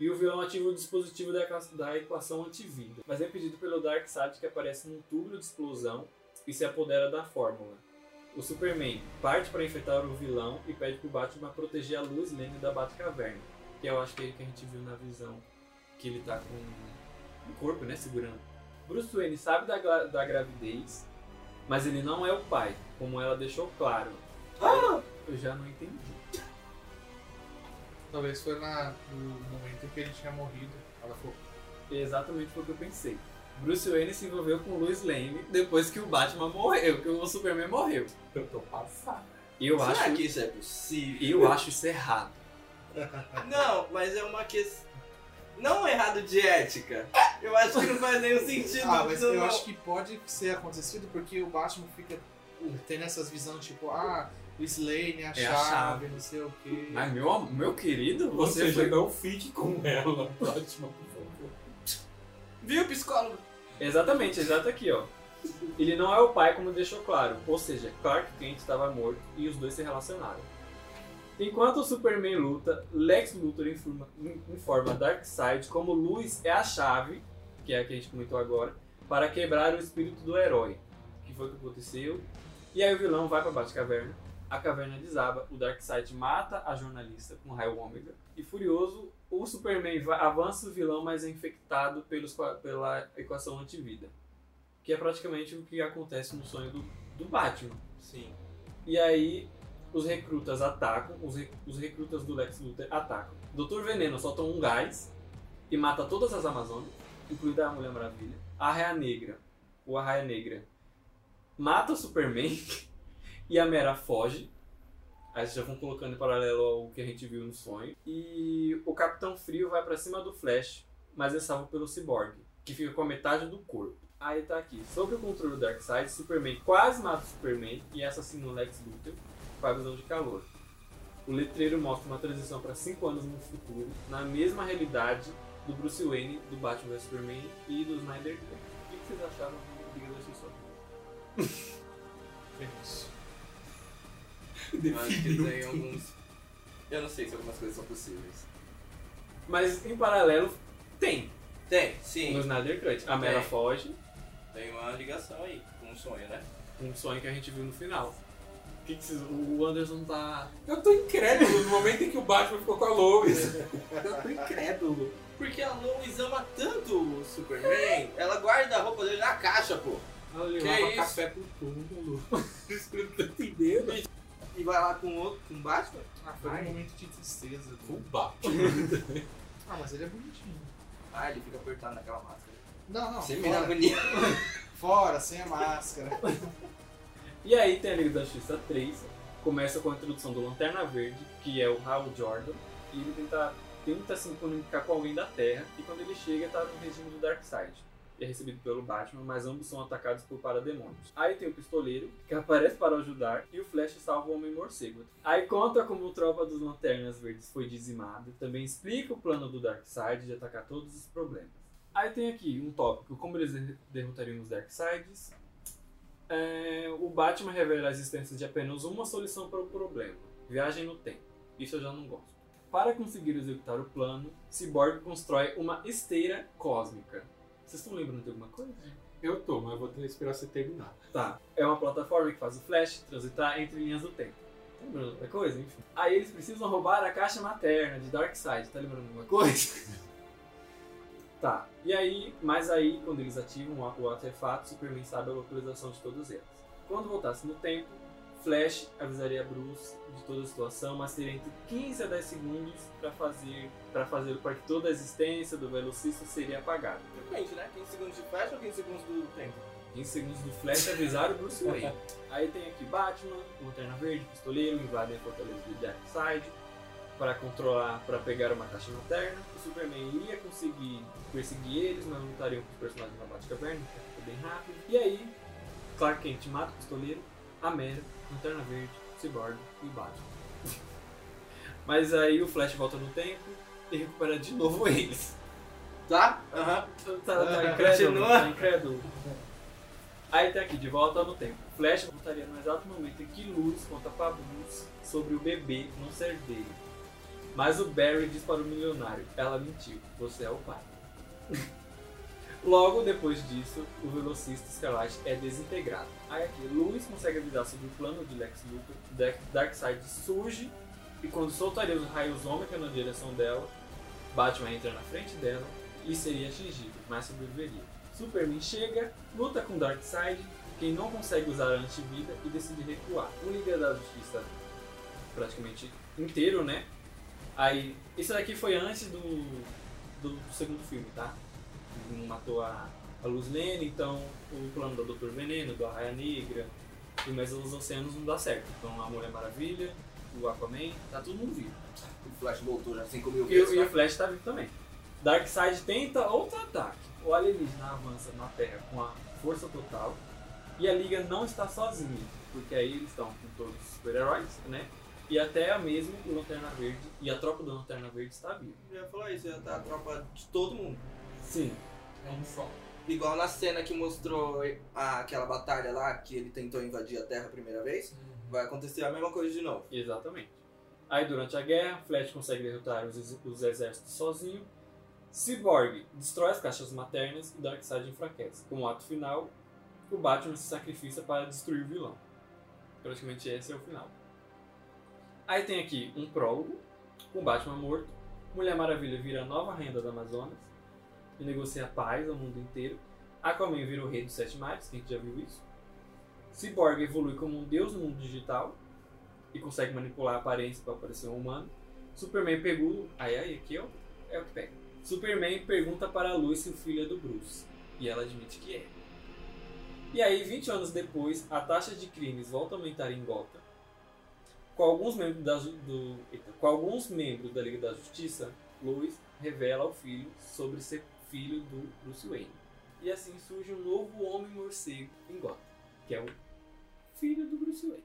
E o vilão ativa o dispositivo da, da equação antivida, mas é pedido pelo Darkseid que aparece num túbulo de explosão e se apodera da fórmula. O Superman parte para enfrentar o vilão e pede pro Batman proteger a Lois Lane da Batcaverna. Que eu acho que é ele que a gente viu na visão que ele tá com um corpo, né, segurando. Bruce Wayne sabe da, da gravidez, mas ele não é o pai, como ela deixou claro. Eu já não entendi. Talvez foi na, no momento em que ele tinha morrido. Ela falou, Exatamente foi o que eu pensei. Bruce Wayne se envolveu com Lois Lane depois que o Batman morreu, que o Superman morreu. Eu tô passado. Eu Será acho, que isso é possível? eu acho isso errado. Não, mas é uma questão. Não errado de ética. Eu acho que não faz nenhum sentido. Ah, mas eu não. acho que pode ser acontecido porque o Batman fica tendo essas visões tipo, ah, o Slane é a, É a chave, chave. não sei o quê. Mas meu, meu querido, Ou você seja, foi... não fique com ela. Ótimo, por favor. Viu, psicólogo? Exatamente, exato aqui, ó. Ele não é o pai, como deixou claro. Ou seja, Clark Kent estava morto e os dois se relacionaram. Enquanto o Superman luta, Lex Luthor informa, informa Darkseid como luz é a chave, que é a que a gente comentou agora, para quebrar o espírito do herói. Que foi o que aconteceu. E aí o vilão vai para a Batcaverna. A caverna desaba, o Darkseid mata a jornalista com raio ômega. E furioso, o Superman va- avança o vilão, mas é infectado pelos, pela equação antivida. Que é praticamente o que acontece no sonho do, do Batman. Sim. E aí os recrutas atacam, os, os recrutas do Lex Luthor atacam. Dr. Veneno solta um gás e mata todas as Amazonas, incluindo a Mulher Maravilha. A Arraia Negra, o Arraia Negra, mata o Superman e a Mera foge. Aí vocês já vão colocando em paralelo ao que a gente viu no sonho. E o Capitão Frio vai pra cima do Flash, mas é salvo pelo Cyborg, que fica com a metade do corpo. Aí tá aqui. Sob o controle do Darkseid, Superman quase mata o Superman e assassina o Lex Luthor com a visão de calor. O letreiro mostra uma transição para 5 anos no futuro, na mesma realidade do Bruce Wayne, do Batman vs Superman e do Snyder Cut. O que vocês acharam do Liga da Justiça? É isso. Eu acho que tem alguns. Eu não sei se algumas coisas são possíveis. Mas em paralelo, tem Tem, no sim. Snyder Cut. A Mera Tem. foge, Tem uma ligação aí com um sonho, né? um sonho que a gente viu no final. O que que vocês- o Anderson tá. Eu tô incrédulo no momento em que o Batman ficou com a Lois. Eu tô incrédulo. Porque a Lois ama tanto o Superman, ela guarda a roupa dele na caixa, pô. Ela Que levava isso? café pro túmulo. Isso que eu não E vai lá com outro, com o Batman. Ah, foi Ai. um momento de tristeza. O do- Batman. Ah, mas ele é bonitinho. Ah, ele fica apertado naquela máscara. Não, não. Você me fora, bonito. fora, sem a máscara. E aí tem a Liga da Justiça 3, começa com a introdução do Lanterna Verde, que é o Hal Jordan, e ele tenta, tenta se comunicar com alguém da Terra, e quando ele chega tá no regime do Darkseid. É recebido pelo Batman, mas ambos são atacados por parademônios. Aí tem o Pistoleiro, que aparece para ajudar, e o Flash salva o Homem-Morcego. Aí conta como a tropa dos Lanternas Verdes foi dizimada, também explica o plano do Darkseid de atacar todos os problemas. Aí tem aqui um tópico, como eles der- derrotariam os Darkseids, é, o Batman revela a existência de apenas uma solução para o problema: viagem no tempo. Isso eu já não gosto. Para conseguir executar o plano, Cyborg constrói uma esteira cósmica. Vocês estão lembrando de alguma coisa? Eu tô, mas eu vou ter que esperar você terminar. Tá. É uma plataforma que faz o Flash transitar entre linhas do tempo. Tá lembrando de outra coisa? Enfim. Aí eles precisam roubar a caixa materna de Darkseid. Tá lembrando de alguma coisa? tá. E aí, mas aí, quando eles ativam o o artefato, Superman sabe a localização de todos eles. Quando voltasse no tempo, Flash avisaria Bruce de toda a situação, mas teria entre 15 a 10 segundos para fazer para fazer para que toda a existência do velocista seria apagada. Depende, né? 15 segundos de flash ou 15 segundos do tempo? 15 segundos do Flash avisar o Bruce Wayne. Aí tem aqui Batman, Lanterna Verde, Pistoleiro, invadem a fortaleza de Darkseid para controlar, para pegar uma caixa materna. O Superman ia conseguir perseguir eles, mas lutariam com os personagens da Batcaverna, que é bem rápido. E aí, Clark Kent mata o Pistoleiro, a Mera, Lanterna Verde, Cyborg e Batman. mas aí o Flash volta no tempo e recupera de novo eles. Tá? Aham. Tá, tá incrédulo, Continua. tá incrédulo. Aí tá aqui, de volta no tempo. Flash voltaria no exato momento em que Luz conta pra Bruce sobre o bebê não ser dele. Mas o Barry diz para o milionário, ela mentiu, você é o pai. Logo depois disso, o velocista Escarlate é desintegrado. Aí aqui, Luz consegue avisar sobre o plano de Lex Luthor, Dark- Darkseid surge e quando soltaria os raios ômega na direção dela, Batman entra na frente dela e seria atingido, mas sobreviveria. Superman chega, luta com Darkseid, quem não consegue usar a antivida e decide recuar. O Liga da Justiça praticamente inteiro, né? Aí, isso daqui foi antes do, do, do segundo filme, tá? Ele matou a, a Luz Lane, então o plano do Dr. Veneno, do Arraia Negra, e mais os oceanos não dá certo. Então a Mulher Maravilha, o Aquaman, tá todo mundo vivo. O Flash voltou já 5 mil vezes. o- e o né? Flash tá vivo também. Darkseid tenta outro ataque. O alienígena avança na Terra com a força total. E a Liga não está sozinha. Porque aí eles estão com todos os super-heróis, né? E até a mesmo o Lanterna Verde. E a tropa do Lanterna Verde está viva. Eu ia falar isso, ia estar a tropa de todo mundo. Sim. É um só. Igual na cena que mostrou a- aquela batalha lá, que ele tentou invadir a Terra a primeira vez, vai acontecer a mesma coisa de novo. Exatamente. Aí durante a guerra, Flash consegue derrotar os, os exércitos sozinho. Cyborg destrói as caixas maternas e Darkseid enfraquece. Como ato final, o Batman se sacrifica para destruir o vilão. Praticamente esse é o final. Aí tem aqui um prólogo, com Batman morto. Mulher Maravilha vira a nova renda da Amazonas e negocia paz ao mundo inteiro. Aquaman vira o rei dos sete mares, quem já viu isso. Cyborg evolui como um deus no mundo digital e consegue manipular a aparência para parecer um humano. Superman pegou. Aí, aí, aqui é o, é o que pega. Superman pergunta para a Lois se o filho é do Bruce. E ela admite que é. E aí, 20 anos depois, a taxa de crimes volta a aumentar em Gotham. Com alguns membros da, do, eita, com alguns membros da Liga da Justiça, Lois revela ao filho sobre ser filho do Bruce Wayne. E assim surge um novo Homem-Morcego em Gotham, que é o filho do Bruce Wayne.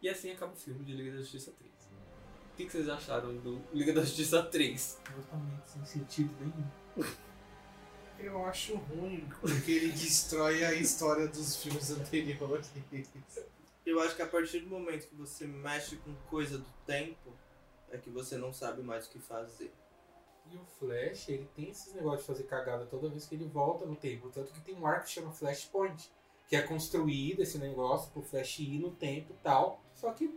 E assim acaba o filme de Liga da Justiça 3. O que, que vocês acharam do Liga da Justiça 3? Totalmente sem sentido nenhum. Eu acho ruim, porque ele destrói a história dos filmes anteriores. Eu acho que a partir do momento que você mexe com coisa do tempo, é que você não sabe mais o que fazer. E o Flash, ele tem esses negócios de fazer cagada toda vez que ele volta no tempo. Tanto que tem um arco que chama Flashpoint, que é construído esse negócio pro Flash ir no tempo e tal. Só que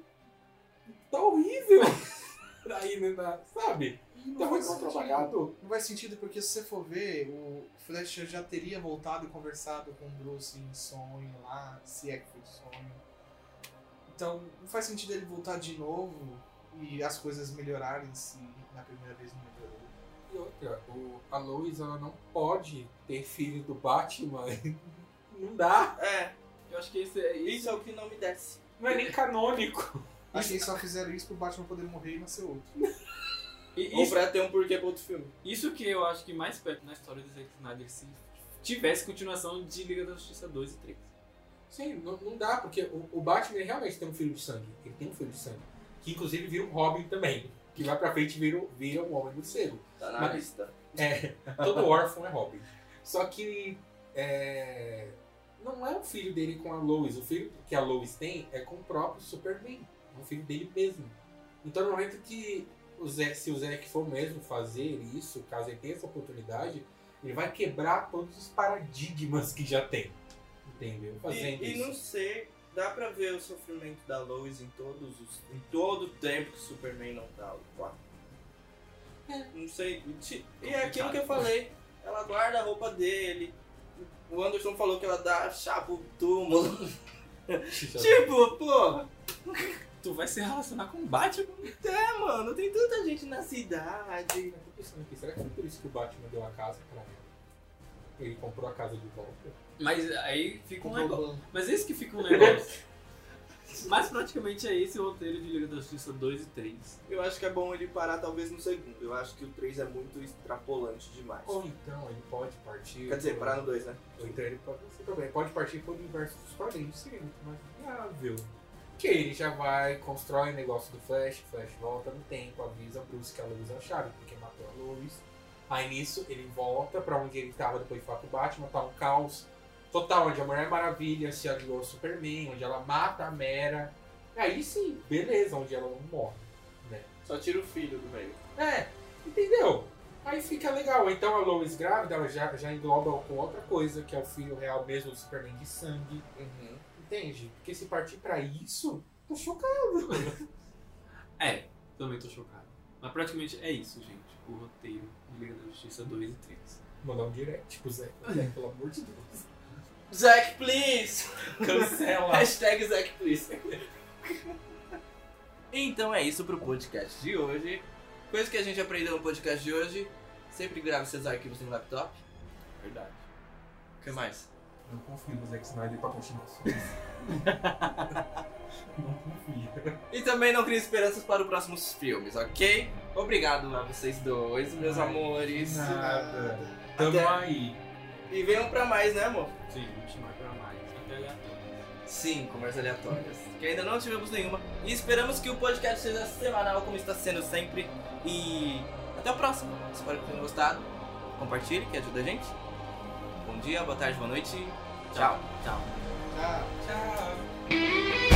tá horrível. Aí, né, na- sabe? Tá muito mal trabalhado. Não faz sentido porque se você for ver, o Flash já teria voltado e conversado com o Bruce em sonho lá, se é que foi sonho. Então não faz sentido ele voltar de novo e as coisas melhorarem se na primeira vez não melhorou. E outra, o, a Lois, ela não pode ter filho do Batman. Não dá. É, Eu acho que esse é isso é o que não me desce. Não é nem canônico. Acho que eles só fizeram isso pro Batman poder morrer e nascer outro. E Ou isso, pra ter um porquê pra outro filme. isso que eu acho que mais perto na história do Zack Snyder se tivesse continuação de Liga da Justiça 2 e 3. Sim, não, não dá, porque o, o Batman realmente tem um filho de sangue. Ele tem um filho de sangue. Que inclusive vira um Robin também. Que vai pra frente vira, o- vira um homem morcego. Tá na Mas, lista. É, todo órfão é Robin. Só que é, não é o filho dele com a Lois. O filho que a Lois tem é com o próprio Superman. É um filho dele mesmo. Então, no momento que o Zé, se o Zeke for mesmo fazer isso, caso ele tenha essa oportunidade, ele vai quebrar todos os paradigmas que já tem. Entendeu? Fazendo e, e não ser dá pra ver o sofrimento da Lois em todos os, em todo o tempo que Superman não tá. o 4. Não sei. E é aquilo que eu falei. Ela guarda a roupa dele. O Anderson falou que ela dá chá pro túmulo. tipo, porra. Tu vai se relacionar com o Batman? É, mano, tem tanta gente na cidade. Eu tô pensando aqui, será que foi por isso que o Batman deu a casa pra ela? Ele comprou a casa de volta. Mas aí fica um negócio. Mas esse que fica um negócio. Mas praticamente é esse o roteiro de Liga da Justiça 2 e 3. Eu acho que é bom ele parar talvez no segundo. Eu acho que o 3 é muito extrapolante demais. Ou então ele pode partir. Quer dizer, parar no 2, né? Ou então ele pode, também, pode partir pro universo dos quadrinhos, seria muito mais viável. Que ele já vai, constrói o negócio do Flash, Flash volta no tempo, avisa a Bruce que a Lois é a chave, porque matou a Lois. Aí nisso ele volta pra onde ele tava depois de falar com o Batman, tá um caos total, onde a Mulher Maravilha se aliou ao Superman, onde ela mata a Mera. Aí sim, beleza, onde ela não morre. Só tira o filho do meio. É, entendeu? Aí fica legal. Então a Lois grávida, ela já, já engloba com outra coisa, que é o filho real mesmo do Superman de sangue. Uhum. Entende? Porque se partir pra isso, tô chocado. É, também tô chocado. Mas praticamente é isso, gente. O roteiro de Liga da Justiça 2 e 3. Mandar um direct pro Zé. Zé, pelo amor de Deus. Zack, please! Cancela. Hashtag Zack, please. Então é isso pro podcast de hoje. Coisa que a gente aprendeu no podcast de hoje. Sempre grave seus arquivos no laptop. Verdade. O que mais? Não confio no Zack Snyder pra continuar Não confio. E também não crie esperanças para os próximos filmes, ok? Obrigado a vocês dois, meus Ai, amores. Nada. Tamo Até- aí. E venham pra mais, né, amor? Sim, vamos chamar pra mais. Até aleatórias. Sim, conversas aleatórias. Que ainda não tivemos nenhuma. E esperamos que o podcast seja semanal, como está sendo sempre. E até o próximo. Espero que tenham gostado. Compartilhe, que ajuda a gente. Bom dia, boa tarde, boa noite. Tchau. Tchau. Tchau. Tchau.